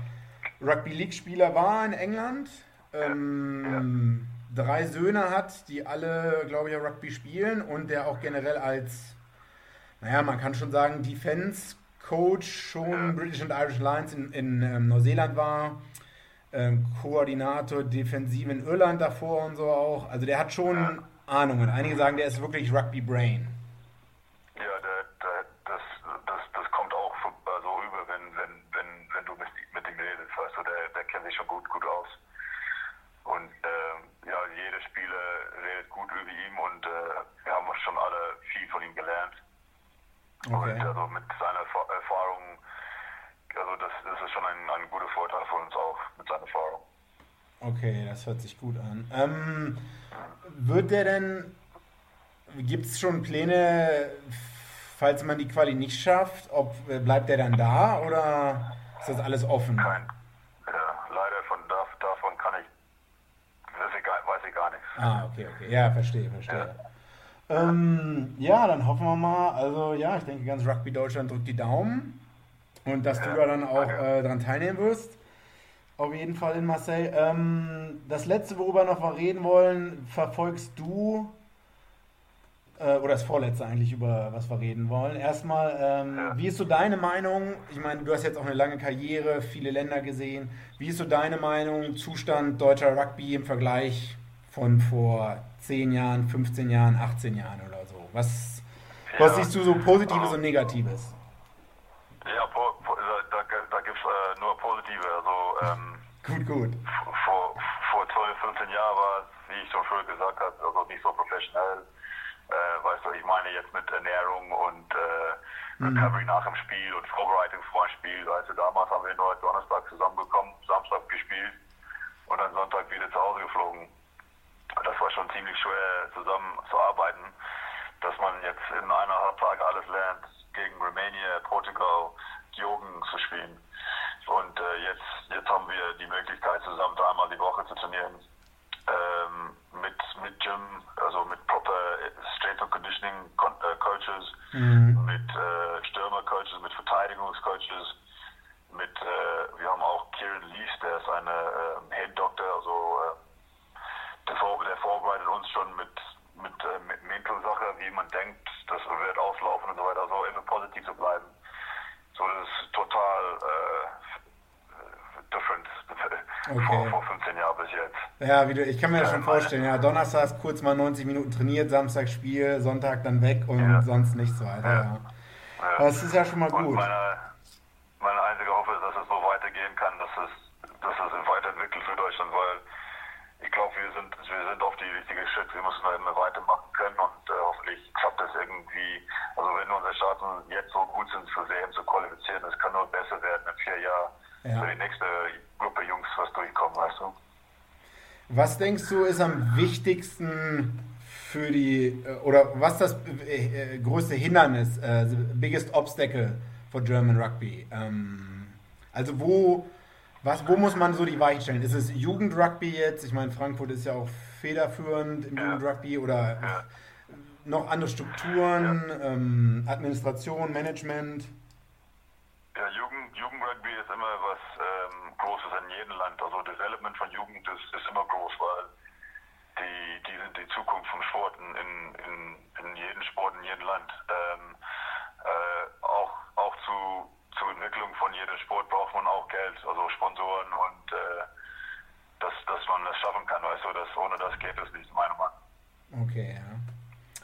Rugby League Spieler war in England. Ähm, Drei Söhne hat, die alle, glaube ich, Rugby spielen und der auch generell als, naja, man kann schon sagen, Defense Coach schon British and Irish Lions in, in ähm, Neuseeland war ähm, Koordinator Defensive in Irland davor und so auch. Also der hat schon Ahnungen. Einige sagen, der ist wirklich Rugby Brain. Ja, der, der, das, das, das kommt auch so also rüber, wenn, wenn, wenn, wenn du mit, mit ihm redest. Weißt du, der, der kennt sich schon gut, gut aus. Und ähm, ja, jeder Spieler redet gut über ihn und äh, wir haben schon alle viel von ihm gelernt. Okay. Und also mit seiner Erfa- Erfahrung, also das, das ist schon ein, ein guter Vorteil für uns auch mit seiner Erfahrung. Okay, das hört sich gut an. Ähm, wird der denn, gibt es schon Pläne, falls man die Quali nicht schafft, ob äh, bleibt der dann da oder ist das alles offen? Kein, ja, leider von dav, davon kann ich, weiß ich, gar, weiß ich gar nichts. Ah, okay, okay. Ja, verstehe, verstehe. Ähm, ja, dann hoffen wir mal. Also ja, ich denke, ganz Rugby Deutschland drückt die Daumen. Und dass du da dann auch äh, dran teilnehmen wirst. Auf jeden Fall in Marseille. Ähm, das letzte, worüber noch mal reden wollen, verfolgst du, äh, oder das vorletzte eigentlich, über was wir reden wollen. Erstmal, ähm, wie ist so deine Meinung? Ich meine, du hast jetzt auch eine lange Karriere, viele Länder gesehen. Wie ist so deine Meinung, Zustand deutscher Rugby im Vergleich von vor 10 Jahren, 15 Jahren, 18 Jahren oder so? Was, was siehst du so Positives und Negatives? Ja, po, po, da, da, da gibt es äh, nur positive. Also ähm, Gut, gut. vor, vor 12, 15 Jahren war es, wie ich schon früher gesagt habe, also nicht so professionell. Äh, weißt du, ich meine jetzt mit Ernährung und äh, Recovery nach dem Spiel und Vorbereitung vor dem Spiel. Weißt du, damals haben wir nur Donnerstag zusammengekommen, Samstag gespielt und dann Sonntag wieder zu Hause geflogen. Das war schon ziemlich schwer zusammenzuarbeiten, dass man jetzt in eineinhalb Tagen alles lernt, gegen Rumänien, Portugal, Georgien zu spielen. Und äh, jetzt, jetzt haben wir die Möglichkeit, zusammen dreimal die Woche zu trainieren. Ähm, mit, mit Gym, also mit proper Strength and Conditioning Con äh, Coaches, mit äh, Stürmer-Coaches, mit Verteidigungscoaches, mit, äh, wir haben auch Kieran Lees, der ist eine äh, Head Doctor, also der, vor, der vorbereitet uns schon mit, mit, äh, mit Mental-Sache, wie man denkt, das wird auslaufen und so weiter, also immer positiv zu bleiben. So, das ist total äh, different Okay. vor, vor 15 Jahren bis jetzt. Ja, wie du, ich kann mir das schon vorstellen. Ja, Donnerstags kurz mal 90 Minuten trainiert, Samstag Spiel, Sonntag dann weg und Ja. sonst nichts weiter. Ja. Ja. Das ist ja schon mal Und gut. meine, meine einzige Hoffnung ist, dass es so weitergehen kann, dass es, dass es sich weiterentwickelt für Deutschland, weil ich glaube, wir sind, wir sind auf die richtige Schritt. Wir müssen da immer weitermachen können und äh, hoffentlich klappt das irgendwie. Also Chancen jetzt so gut sind, für WM zu qualifizieren, das kann nur besser werden in vier Jahren Ja. für die nächste Gruppe Jungs, was durchkommen, weißt du? Was denkst du ist am wichtigsten für die, äh, oder was das äh, äh, größte Hindernis, äh, the biggest obstacle for German Rugby? Ähm, also wo, was, wo muss man so die Weichen stellen? Ist es Jugendrugby jetzt? Ich meine, Frankfurt ist ja auch federführend im Ja. Jugendrugby oder Ja. Noch andere Strukturen, ähm, Administration, Management? Ja, Jugend, Jugendrugby ist immer was ähm, Großes in jedem Land. Also Development von Jugend ist, ist immer groß, weil die, die sind die Zukunft von Sporten in, in, in jedem Sport, in jedem Land. Ähm, äh, auch auch zu, zur Entwicklung von jedem Sport braucht man auch Geld, also Sponsoren und äh, dass, dass man das schaffen kann. Weißt du, dass ohne das geht es nicht, meiner Meinung nach. Okay, ja.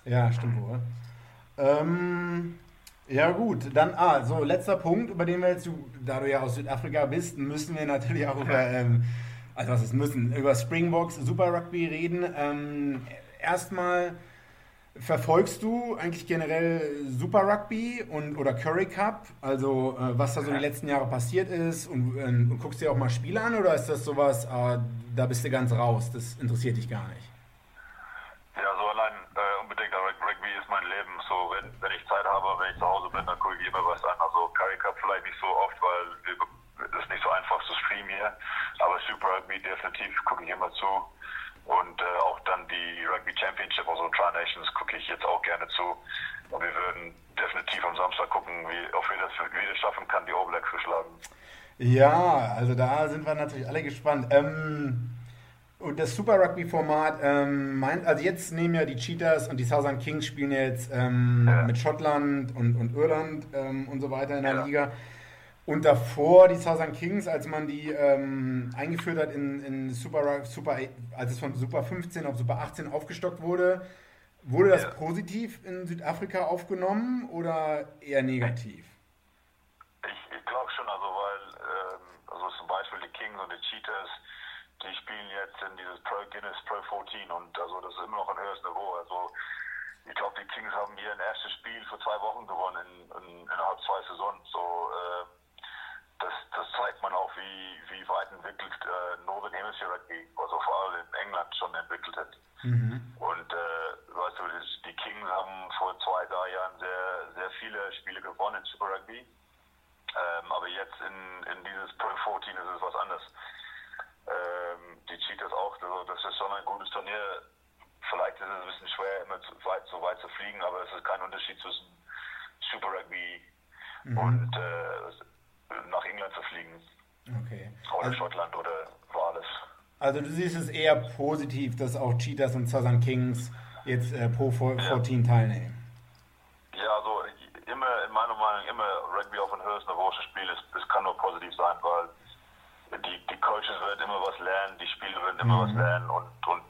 Ja, stimmt wohl. Ähm, ja gut, dann, ah, so letzter Punkt, über den wir jetzt, da du ja aus Südafrika bist, müssen wir natürlich auch über, ähm, also was ist müssen, über Springboks Super Rugby reden. Ähm, erstmal, verfolgst du eigentlich generell Super Rugby und, oder Curry Cup? Also äh, was da so die letzten Jahre passiert ist und, äh, und guckst dir auch mal Spiele an oder ist das sowas, äh, da bist du ganz raus, das interessiert dich gar nicht? Ja, so allein äh, unbedingt, Rugby ist mein Leben. So, wenn, wenn ich Zeit habe, wenn ich zu Hause bin, dann gucke ich immer was an. Also Curry Cup vielleicht nicht so oft, weil es ist nicht so einfach zu streamen hier. Aber Super Rugby definitiv gucke ich immer zu. Und äh, auch dann die Rugby Championship, also Tri Nations, gucke ich jetzt auch gerne zu. Und wir würden definitiv am Samstag gucken, wie, ob wir das wieder schaffen kann, die All Blacks zu schlagen. Ja, also da sind wir natürlich alle gespannt. Ähm, und das Super Rugby-Format, ähm, meint, also jetzt nehmen ja die Cheetahs und die Southern Kings spielen jetzt ähm, ja. mit Schottland und, und Irland ähm, und so weiter in der ja. Liga. Und davor die Southern Kings, als man die ähm, eingeführt hat in, in Super, Super, als es von Super 15 auf Super 18 aufgestockt wurde, wurde das ja. positiv in Südafrika aufgenommen oder eher negativ? Ich, ich glaube schon, also weil ähm, also zum Beispiel die Kings und die Cheetahs, die spielen jetzt in dieses Pro Guinness Pro 14 und also das ist immer noch ein höheres Niveau. Also ich glaube, die Kings haben hier ein erstes Spiel vor zwei Wochen gewonnen in, in, innerhalb zwei Saisons. So äh, das, das zeigt man auch, wie, wie weit entwickelt äh, Northern Hemisphere Rugby, also vor allem in England schon entwickelt hat. Mhm. Und äh, weißt du, die Kings haben vor zwei, drei Jahren sehr, sehr viele Spiele gewonnen in Super Rugby. Ähm, aber jetzt in, in dieses Pro 14 ist es was anderes. Ähm, die Cheetahs auch, also das ist schon ein gutes Turnier. Vielleicht ist es ein bisschen schwer, immer zu weit, so weit zu fliegen, aber es ist kein Unterschied zwischen Super Rugby mhm. und äh, nach England zu fliegen. Okay. Oder also, Schottland oder Wales. Also du siehst es eher positiv, dass auch Cheetahs und Southern Kings jetzt äh, Pro 14 ja. teilnehmen. Ja, also immer, in meiner Meinung, immer Rugby auf ein höheres Niveau zu spielen, ist, das kann nur positiv sein, weil die, die Coaches werden immer was lernen, die Spieler werden immer mhm. was lernen und, und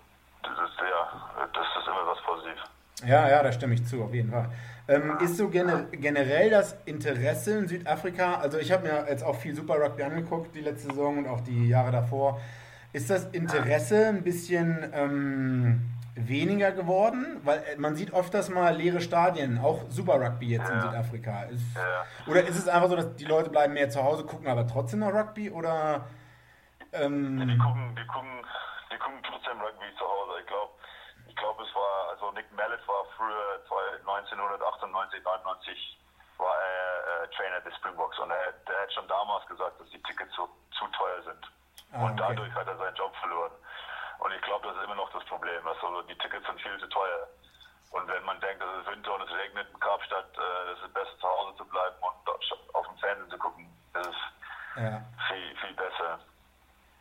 das ist ja, das ist immer was Positives. Ja, ja, da stimme ich zu, auf jeden Fall. Ähm, ist so gener generell das Interesse in Südafrika, also ich habe mir jetzt auch viel Super Rugby angeguckt, die letzte Saison und auch die Jahre davor. Ist das Interesse ein bisschen ähm, weniger geworden? Weil äh, man sieht oft das mal leere Stadien, auch Super Rugby jetzt in Südafrika. Ist, oder ist es einfach so, dass die Leute bleiben mehr zu Hause, gucken aber trotzdem noch Rugby? Oder, ähm, die, gucken, die, gucken, die gucken trotzdem Rugby zu Hause. Ich glaube, glaube, es war, also Nick Mallet war früher 1998, 99 war er äh, Trainer des Springboks und er, der hat schon damals gesagt, dass die Tickets zu, zu teuer sind. Ah, und dadurch hat er seinen Job verloren. Und ich glaube, das ist immer noch das Problem. Also die Tickets sind viel zu teuer. Und wenn man denkt, es ist Winter und es regnet in Kapstadt, äh, es ist besser zu Hause zu bleiben und auf dem Fernsehen zu gucken, das ist ja. viel, viel besser.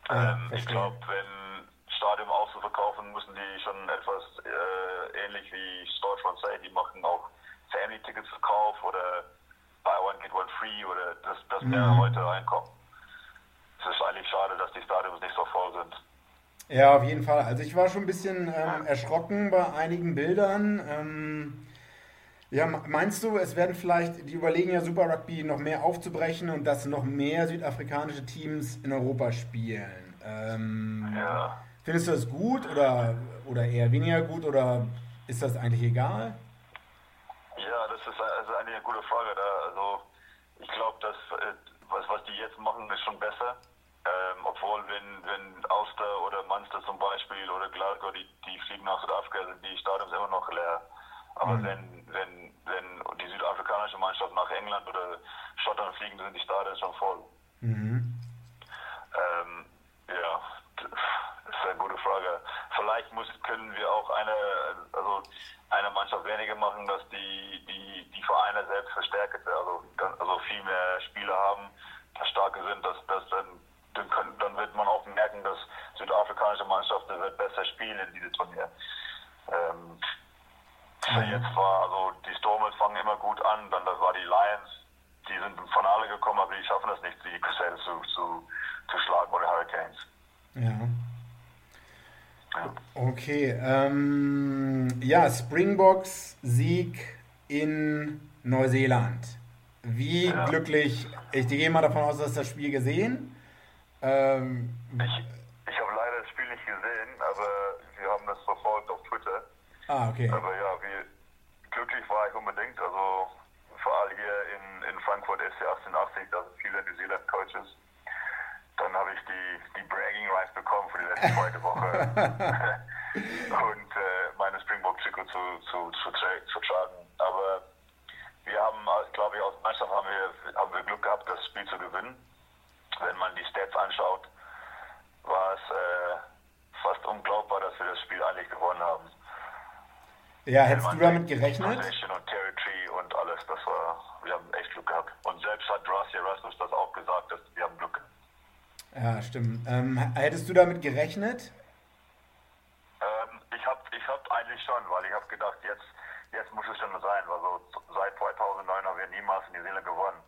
Ja, ähm, ich glaube, wenn Stadion auszuverkaufen, müssen die schon etwas äh, ähnlich wie Sport Francais, die machen auch Family-Tickets-Verkauf oder Buy One Get One Free oder dass, dass mehr mhm. Leute reinkommen. Es ist eigentlich schade, dass die Stadions nicht so voll sind. Ja, auf jeden Fall. Also ich war schon ein bisschen ähm, erschrocken bei einigen Bildern. Ähm, ja, meinst du, es werden vielleicht, die überlegen ja Super Rugby noch mehr aufzubrechen und dass noch mehr südafrikanische Teams in Europa spielen? Ähm, ja. Findest du das gut oder, oder eher weniger gut oder ist das eigentlich egal? Ja, das ist also eine gute Frage. Da. Also ich glaube, dass äh, was, was die jetzt machen, ist schon besser. Ähm, obwohl, wenn, wenn Auster oder Munster zum Beispiel oder Glasgow, die, die fliegen nach Südafrika, sind die Stadions immer noch leer. Aber mhm. wenn, wenn, wenn die südafrikanische Mannschaft nach England oder Schottland fliegen, sind die Stadions schon voll. Mhm. Ähm, ja, das ist eine gute Frage. Vielleicht muss, können wir auch eine, also eine Mannschaft weniger machen, dass die, die, die Vereine selbst verstärkt, also, also viel mehr Spieler haben, die starke sind, dass, dass dann, dann, können, dann wird man auch merken, dass südafrikanische Mannschaften wird besser spielen in diesem Turnier. Ähm, mhm. Jetzt war, also die Stormers fangen immer gut an, dann das war die Lions, die sind im Finale gekommen, aber die schaffen das nicht, die Crusaders zu, zu, zu schlagen oder Hurricanes. Ja. Okay, ähm, ja, Springboks Sieg in Neuseeland. Wie Ja. glücklich, ich gehe mal davon aus, dass das Spiel gesehen. Ähm, Ich, ich habe leider das Spiel nicht gesehen, aber wir haben das verfolgt auf Twitter. ah, okay. Aber ja, wie glücklich war ich unbedingt. Also vor allem hier in, in Frankfurt SC 1880, da sind viele New Zealand Coaches. Dann habe ich die, die Bragging Rights bekommen für die letzte zweite Woche. Und äh, meine Springbok-Trikot zu, zu, zu, zu tragen. Aber wir haben, glaube ich, aus Mannschaft haben wir, haben wir Glück gehabt, das Spiel zu gewinnen. Wenn man die Stats anschaut, war es äh, fast unglaubbar, dass wir das Spiel eigentlich gewonnen haben. Ja, hättest du damit gerechnet? Possession und Territory und alles, das war, wir haben echt Glück gehabt. Und selbst hat Rossi Erasmus das auch gesagt, dass wir haben Glück. Ja, stimmt. Ähm, hättest du damit gerechnet? Ähm, ich habe ich hab eigentlich schon, weil ich habe gedacht, jetzt, jetzt muss es schon sein, weil so seit 2009 haben wir niemals in New Zealand gewonnen.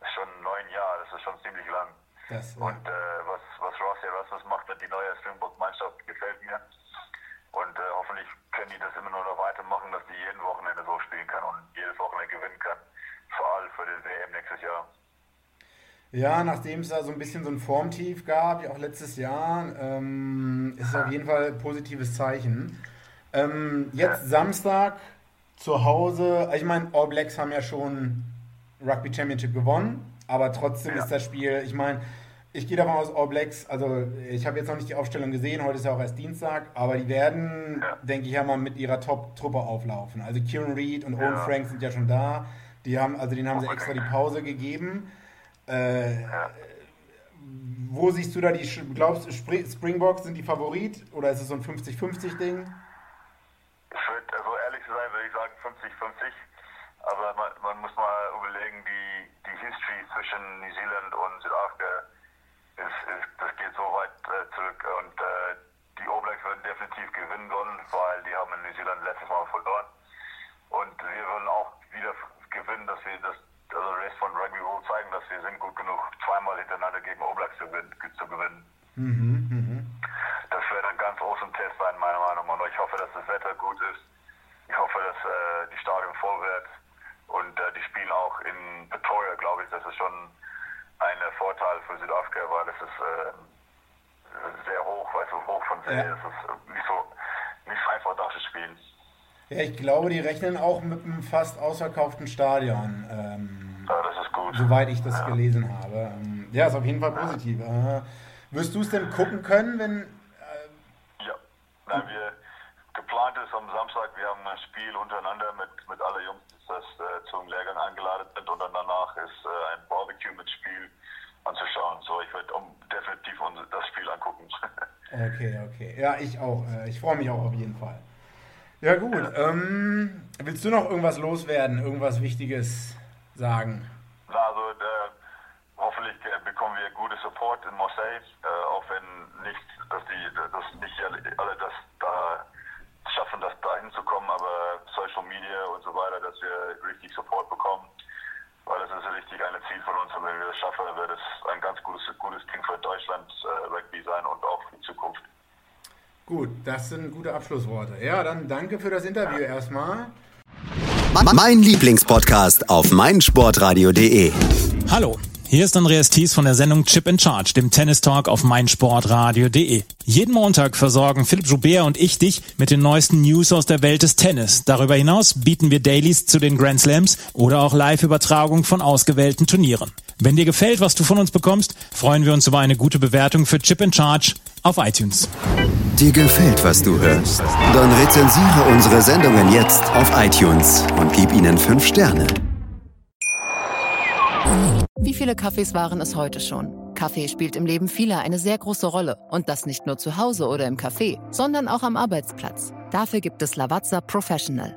Das ist schon neun Jahre, das ist schon ziemlich lang. Das, äh, Und äh, was, was Rossi Erasmus macht und die neue Springbok-Mannschaft gefällt mir. Und äh, hoffentlich können die das immer nur noch weitermachen, dass die jeden Wochenende so spielen kann und jedes Wochenende gewinnen kann. Vor allem für den WM nächstes Jahr. Ja, nachdem es da so ein bisschen so ein Formtief gab, wie auch letztes Jahr, ähm, ist es auf jeden Fall ein positives Zeichen. Ähm, jetzt Samstag zu Hause, ich meine, All Blacks haben ja schon Rugby Championship gewonnen, aber trotzdem Ja. ist das Spiel, ich meine, ich gehe davon aus, All Blacks, also ich habe jetzt noch nicht die Aufstellung gesehen, heute ist ja auch erst Dienstag, aber die werden, Ja. denke ich ja mal, mit ihrer Top-Truppe auflaufen. Also Kieran Reed und Owen Ja. Frank sind ja schon da, die haben, also denen haben sie extra die. Pause gegeben. Äh, wo siehst du da die, glaubst du, Spring- Springboks sind die Favorit oder ist es so ein 50-50-Ding? Ich würde, also ehrlich zu sein, würde ich sagen 50-50. Aber man, man muss mal überlegen, die, die History zwischen New Zealand und Südafrika, ist, ist, das geht so weit äh, zurück. Und äh, die All Blacks würden definitiv gewinnen wollen, weil die haben in New Zealand letztes Mal verloren. Und wir wollen auch wieder gewinnen, dass wir das, also Rest von Rugby World zeigen, dass wir sind gut genug, zweimal hintereinander gegen All Blacks zu, gewinnen- zu gewinnen. Das wird ein ganz awesome Test sein, meiner Meinung nach. Und ich hoffe, dass das Wetter gut ist. Ich hoffe, dass äh, die Stadion voll wird. Und äh, die spielen auch in Pretoria, glaube ich. Das ist schon ein äh, Vorteil für Südafrika, weil es ist äh, sehr hoch, weißt du, hoch von See. Ja. Es ist äh, nicht so, nicht so einfach, da zu spielen. Ja, ich glaube, die rechnen auch mit einem fast ausverkauften Stadion, ähm, Ja, das ist gut. soweit ich das gelesen habe. Ähm, ja, ist auf jeden Fall positiv. Äh, wirst du es denn gucken können, wenn. Ja, Nein, wir geplant ist am Samstag, wir haben ein Spiel untereinander mit, mit alle Jungs, das äh, zum Lehrgang eingeladen sind und dann danach ist äh, ein Barbecue mit Spiel anzuschauen. So, ich werde um, definitiv das Spiel angucken. Okay, okay. Ja, ich auch. Äh, ich freue mich auch auf jeden Fall. Ja, gut. Ähm, willst du noch irgendwas loswerden? Irgendwas Wichtiges sagen? Na, also äh, hoffentlich äh, bekommen wir gute Support in Marseille, äh, auch wenn nicht, dass die, dass nicht alle, alle das da schaffen, das da hinzukommen, aber Social Media und so weiter, dass wir richtig Support bekommen, weil das ist richtig ein Ziel von uns und wenn wir das schaffen, wird es ein ganz gutes, gutes Ding für Deutschland äh, Rugby sein und auch für die Zukunft. Gut, das sind gute Abschlussworte. Ja, dann danke für das Interview erstmal. Mein Lieblingspodcast auf meinsportradio.de. Hallo, hier ist Andreas Thies von der Sendung Chip in Charge, dem Tennis Talk auf meinsportradio.de. Jeden Montag versorgen Philipp Joubert und ich dich mit den neuesten News aus der Welt des Tennis. Darüber hinaus bieten wir Dailies zu den Grand Slams oder auch Live-Übertragung von ausgewählten Turnieren. Wenn dir gefällt, was du von uns bekommst, freuen wir uns über eine gute Bewertung für Chip in Charge auf iTunes. Dir gefällt, was du hörst? Dann rezensiere unsere Sendungen jetzt auf iTunes und gib ihnen 5 Sterne. Wie viele Kaffees waren es heute schon? Kaffee spielt im Leben vieler eine sehr große Rolle. Und das nicht nur zu Hause oder im Café, sondern auch am Arbeitsplatz. Dafür gibt es Lavazza Professional.